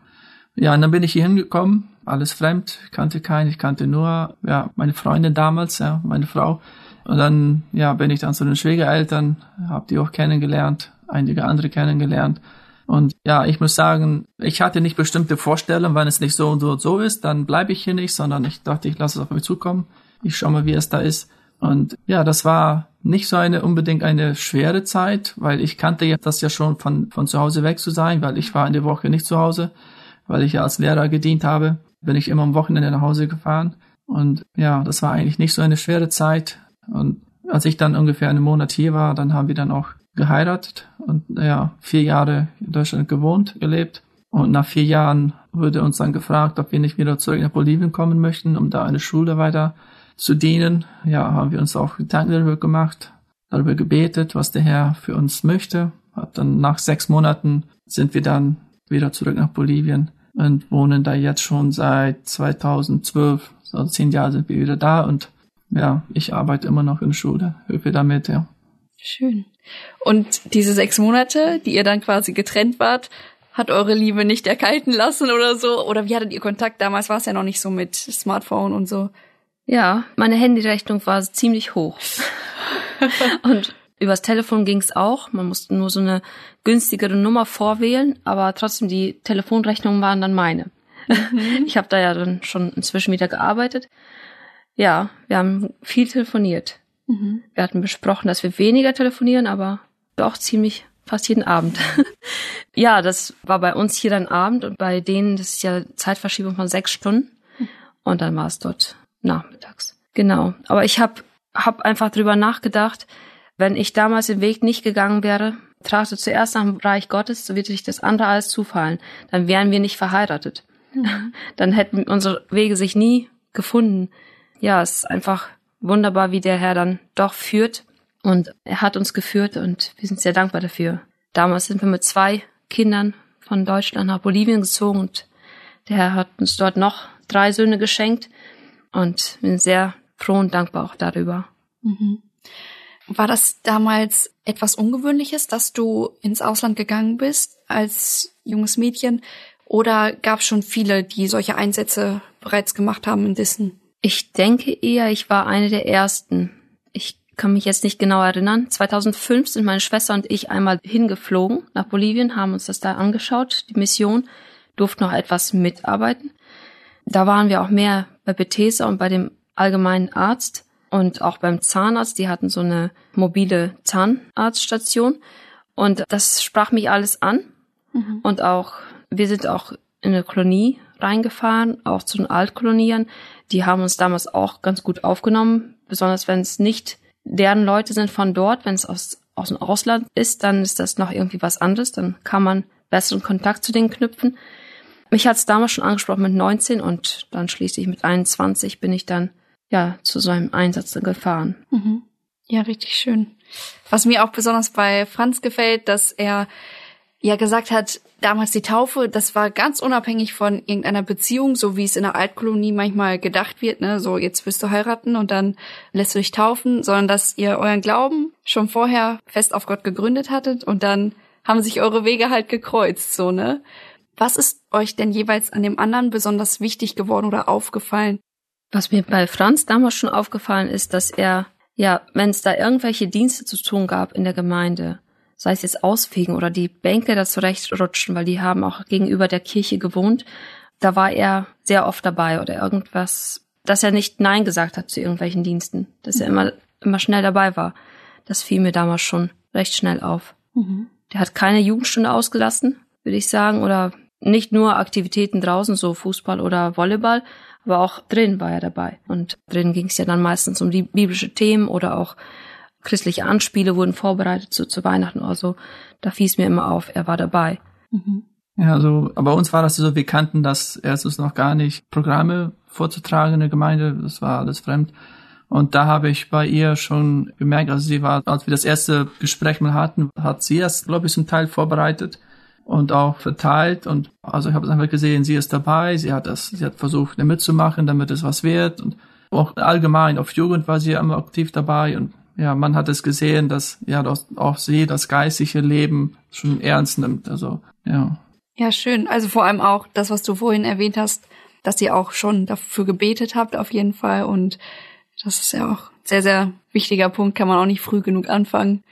[SPEAKER 2] Ja, und dann bin ich hier hingekommen alles fremd, kannte keinen, ich kannte nur, ja, meine Freundin damals, ja, meine Frau. Und dann, ja, bin ich dann zu den Schwiegereltern, habe die auch kennengelernt, einige andere kennengelernt. Und ja, ich muss sagen, ich hatte nicht bestimmte Vorstellungen, wenn es nicht so und so und so ist, dann bleibe ich hier nicht, sondern ich dachte, ich lasse es auf mich zukommen. Ich schaue mal, wie es da ist. Und ja, das war nicht so eine unbedingt eine schwere Zeit, weil ich kannte das ja schon von, von zu Hause weg zu sein, weil ich war in der Woche nicht zu Hause, weil ich ja als Lehrer gedient habe bin ich immer am Wochenende nach Hause gefahren. Und ja, das war eigentlich nicht so eine schwere Zeit. Und als ich dann ungefähr einen Monat hier war, dann haben wir dann auch geheiratet und ja, vier Jahre in Deutschland gewohnt, gelebt. Und nach vier Jahren wurde uns dann gefragt, ob wir nicht wieder zurück nach Bolivien kommen möchten, um da eine Schule weiter zu dienen. Ja, haben wir uns auch Gedanken darüber gemacht, darüber gebetet, was der Herr für uns möchte. Hab dann nach sechs Monaten sind wir dann wieder zurück nach Bolivien und wohnen da jetzt schon seit 2012. So zehn Jahre sind wir wieder da und ja, ich arbeite immer noch in der Schule, helfe damit, ja.
[SPEAKER 1] Schön. Und diese sechs Monate, die ihr dann quasi getrennt wart, hat eure Liebe nicht erkalten lassen oder so? Oder wie hattet ihr Kontakt? Damals war es ja noch nicht so mit Smartphone und so.
[SPEAKER 3] Ja, meine Handyrechnung war ziemlich hoch. und übers Telefon ging's auch. Man musste nur so eine günstigere Nummer vorwählen, aber trotzdem die Telefonrechnungen waren dann meine. Mhm. Ich habe da ja dann schon inzwischen wieder gearbeitet. Ja, wir haben viel telefoniert. Mhm. Wir hatten besprochen, dass wir weniger telefonieren, aber doch ziemlich fast jeden Abend. ja, das war bei uns hier dann Abend und bei denen, das ist ja Zeitverschiebung von sechs Stunden. Und dann war es dort nachmittags. Genau. Aber ich habe hab einfach drüber nachgedacht, wenn ich damals den Weg nicht gegangen wäre, trachte zuerst nach dem Reich Gottes, so wird sich das andere alles zufallen. Dann wären wir nicht verheiratet. Mhm. Dann hätten unsere Wege sich nie gefunden. Ja, es ist einfach wunderbar, wie der Herr dann doch führt. Und er hat uns geführt und wir sind sehr dankbar dafür. Damals sind wir mit zwei Kindern von Deutschland nach Bolivien gezogen und der Herr hat uns dort noch drei Söhne geschenkt und bin sehr froh und dankbar auch darüber. Mhm.
[SPEAKER 1] War das damals etwas Ungewöhnliches, dass du ins Ausland gegangen bist als junges Mädchen? Oder gab es schon viele, die solche Einsätze bereits gemacht haben in Dissen?
[SPEAKER 3] Ich denke eher, ich war eine der ersten. Ich kann mich jetzt nicht genau erinnern. 2005 sind meine Schwester und ich einmal hingeflogen nach Bolivien, haben uns das da angeschaut, die Mission, durften noch etwas mitarbeiten. Da waren wir auch mehr bei Bethesda und bei dem allgemeinen Arzt und auch beim Zahnarzt. Die hatten so eine mobile Zahnarztstation und das sprach mich alles an. Mhm. Und auch, wir sind auch in eine Kolonie reingefahren, auch zu den Altkolonien. Die haben uns damals auch ganz gut aufgenommen, besonders wenn es nicht deren Leute sind von dort. Wenn es aus, aus dem Ausland ist, dann ist das noch irgendwie was anderes. Dann kann man besseren Kontakt zu denen knüpfen. Mich hat es damals schon angesprochen mit 19 und dann schließlich mit 21 bin ich dann ja zu so einem Einsatz gefahren.
[SPEAKER 1] Mhm. Ja, richtig schön. Was mir auch besonders bei Franz gefällt, dass er ja gesagt hat, damals die Taufe, das war ganz unabhängig von irgendeiner Beziehung, so wie es in der Altkolonie manchmal gedacht wird, ne, so jetzt wirst du heiraten und dann lässt du dich taufen, sondern dass ihr euren Glauben schon vorher fest auf Gott gegründet hattet und dann haben sich eure Wege halt gekreuzt, so, ne? Was ist euch denn jeweils an dem anderen besonders wichtig geworden oder aufgefallen?
[SPEAKER 3] Was mir bei Franz damals schon aufgefallen ist, dass er, ja, wenn es da irgendwelche Dienste zu tun gab in der Gemeinde, sei es jetzt ausfegen oder die Bänke da zurechtrutschen, weil die haben auch gegenüber der Kirche gewohnt. Da war er sehr oft dabei oder irgendwas, dass er nicht Nein gesagt hat zu irgendwelchen Diensten, dass mhm. er immer, immer schnell dabei war. Das fiel mir damals schon recht schnell auf. Mhm. Der hat keine Jugendstunde ausgelassen, würde ich sagen, oder nicht nur Aktivitäten draußen, so Fußball oder Volleyball, aber auch drin war er dabei. Und drin ging es ja dann meistens um die biblische Themen oder auch christliche Anspiele wurden vorbereitet so zu Weihnachten oder so. Da fiel es mir immer auf, er war dabei.
[SPEAKER 2] Mhm. Ja, also, aber uns war das so, wir kannten das erstens noch gar nicht, Programme vorzutragen in der Gemeinde, das war alles fremd. Und da habe ich bei ihr schon gemerkt, also sie war, als wir das erste Gespräch mal hatten, hat sie das, glaube ich, zum Teil vorbereitet und auch verteilt. Und also ich habe es einfach gesehen, sie ist dabei, sie hat das, sie hat versucht, mitzumachen, damit es was wird. Und auch allgemein auf Jugend war sie immer aktiv dabei und ja, man hat es gesehen, dass ja dass auch sie das geistliche Leben schon ernst nimmt. Also ja.
[SPEAKER 1] Ja, schön. Also vor allem auch das, was du vorhin erwähnt hast, dass ihr auch schon dafür gebetet habt, auf jeden Fall. Und das ist ja auch sehr, sehr wichtiger Punkt, kann man auch nicht früh genug anfangen.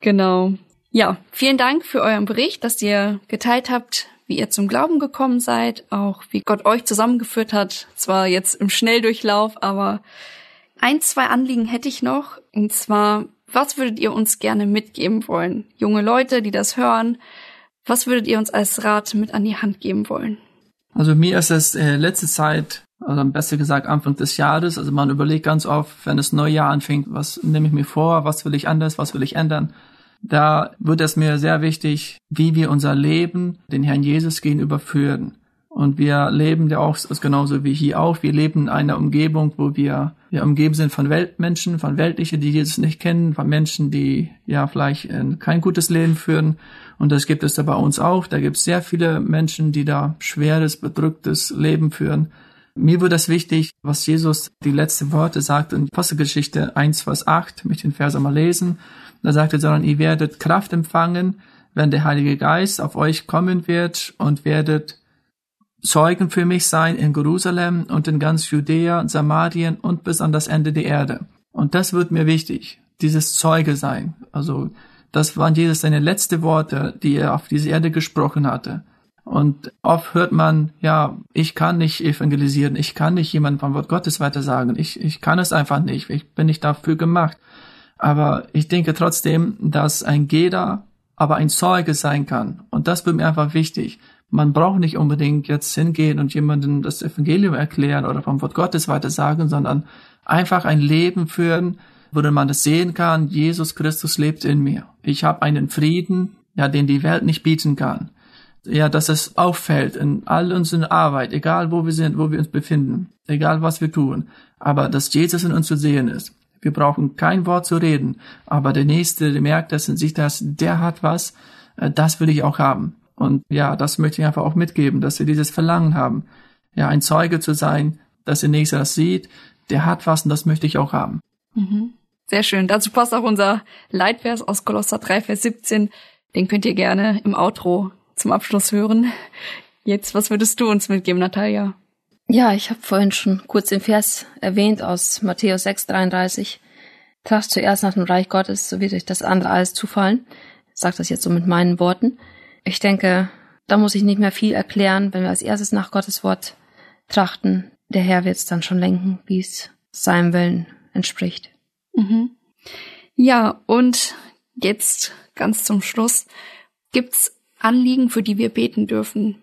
[SPEAKER 1] Genau. Ja, vielen Dank für euren Bericht, dass ihr geteilt habt, wie ihr zum Glauben gekommen seid, auch wie Gott euch zusammengeführt hat. Zwar jetzt im Schnelldurchlauf, aber ein, zwei Anliegen hätte ich noch. Und zwar, was würdet ihr uns gerne mitgeben wollen? Junge Leute, die das hören, was würdet ihr uns als Rat mit an die Hand geben wollen?
[SPEAKER 2] Also mir ist es äh, letzte Zeit, also besser gesagt Anfang des Jahres, also man überlegt ganz oft, wenn das neue Jahr anfängt, was nehme ich mir vor, was will ich anders, was will ich ändern. Da wird es mir sehr wichtig, wie wir unser Leben den Herrn Jesus gegenüber führen. Und wir leben ja auch ist genauso wie hier auch. Wir leben in einer Umgebung, wo wir, wir umgeben sind von Weltmenschen, von Weltlichen, die Jesus nicht kennen, von Menschen, die ja vielleicht kein gutes Leben führen. Und das gibt es da bei uns auch. Da gibt es sehr viele Menschen, die da schweres, bedrücktes Leben führen. Mir wird das wichtig, was Jesus die letzten Worte sagt in Apostelgeschichte 1, Vers 8, mit den Versen mal lesen. Da sagt er, sondern ihr werdet Kraft empfangen, wenn der Heilige Geist auf euch kommen wird und werdet Zeugen für mich sein in Jerusalem und in ganz Judäa, Samarien und bis an das Ende der Erde. Und das wird mir wichtig, dieses Zeuge sein. Also das waren Jesus seine letzte Worte, die er auf diese Erde gesprochen hatte. Und oft hört man, ja, ich kann nicht evangelisieren, ich kann nicht jemandem vom Wort Gottes weitersagen, ich, ich kann es einfach nicht, ich bin nicht dafür gemacht. Aber ich denke trotzdem, dass ein Geder aber ein Zeuge sein kann. Und das wird mir einfach wichtig. Man braucht nicht unbedingt jetzt hingehen und jemandem das Evangelium erklären oder vom Wort Gottes weitersagen, sondern einfach ein Leben führen, wo man das sehen kann, Jesus Christus lebt in mir. Ich habe einen Frieden, ja, den die Welt nicht bieten kann. Ja, dass es auffällt in all unserer Arbeit, egal wo wir sind, wo wir uns befinden, egal was wir tun, aber dass Jesus in uns zu sehen ist. Wir brauchen kein Wort zu reden, aber der Nächste, der merkt das in sich, dass der hat was, äh, das will ich auch haben. Und ja, das möchte ich einfach auch mitgeben, dass wir dieses Verlangen haben, ja, ein Zeuge zu sein, dass der Nächste das sieht, der hat was und das möchte ich auch haben.
[SPEAKER 1] Mhm. Sehr schön. Dazu passt auch unser Leitvers aus Kolosser 3, Vers 17. Den könnt ihr gerne im Outro zum Abschluss hören. Jetzt, was würdest du uns mitgeben, Natalia?
[SPEAKER 3] Ja, ich habe vorhin schon kurz den Vers erwähnt aus Matthäus 6, 33. Tracht zuerst nach dem Reich Gottes, so wird euch das andere alles zufallen. Ich sage das jetzt so mit meinen Worten. Ich denke, da muss ich nicht mehr viel erklären, wenn wir als erstes nach Gottes Wort trachten. Der Herr wird es dann schon lenken, wie es seinem Willen entspricht.
[SPEAKER 1] Mhm. Ja, und jetzt ganz zum Schluss. Gibt's Anliegen, für die wir beten dürfen?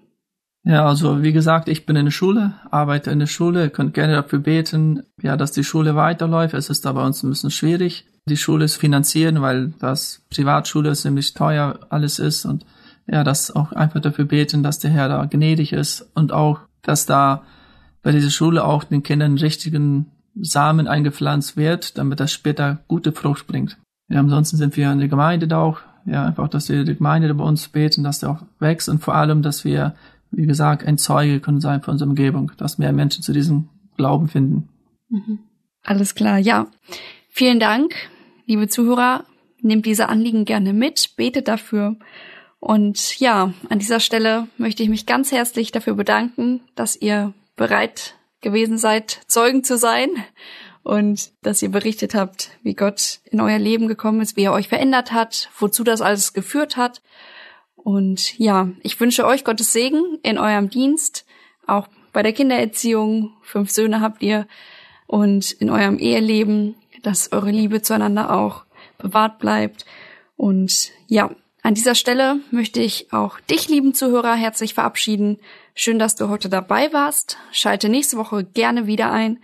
[SPEAKER 2] Ja, also wie gesagt, ich bin in der Schule, arbeite in der Schule, könnt gerne dafür beten, ja, dass die Schule weiterläuft. Es ist da bei uns ein bisschen schwierig, die Schule zu finanzieren, weil das Privatschule ziemlich teuer alles ist und ja, das auch einfach dafür beten, dass der Herr da gnädig ist und auch, dass da bei dieser Schule auch den Kindern richtigen Samen eingepflanzt wird, damit das später gute Frucht bringt. Ja, ansonsten sind wir in der Gemeinde da auch, ja, einfach, dass wir die Gemeinde bei uns beten, dass der auch wächst und vor allem, dass wir, wie gesagt, ein Zeuge können sein für unsere Umgebung, dass mehr Menschen zu diesem Glauben finden.
[SPEAKER 1] Mhm. Alles klar, ja. Vielen Dank, liebe Zuhörer. Nehmt diese Anliegen gerne mit, betet dafür. Und ja, an dieser Stelle möchte ich mich ganz herzlich dafür bedanken, dass ihr bereit gewesen seid, Zeugen zu sein und dass ihr berichtet habt, wie Gott in euer Leben gekommen ist, wie er euch verändert hat, wozu das alles geführt hat. Und ja, ich wünsche euch Gottes Segen in eurem Dienst, auch bei der Kindererziehung. Fünf Söhne habt ihr und in eurem Eheleben, dass eure Liebe zueinander auch bewahrt bleibt. Und ja, an dieser Stelle möchte ich auch dich, lieben Zuhörer, herzlich verabschieden. Schön, dass du heute dabei warst. Schalte nächste Woche gerne wieder ein.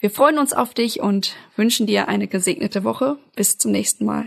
[SPEAKER 1] Wir freuen uns auf dich und wünschen dir eine gesegnete Woche. Bis zum nächsten Mal.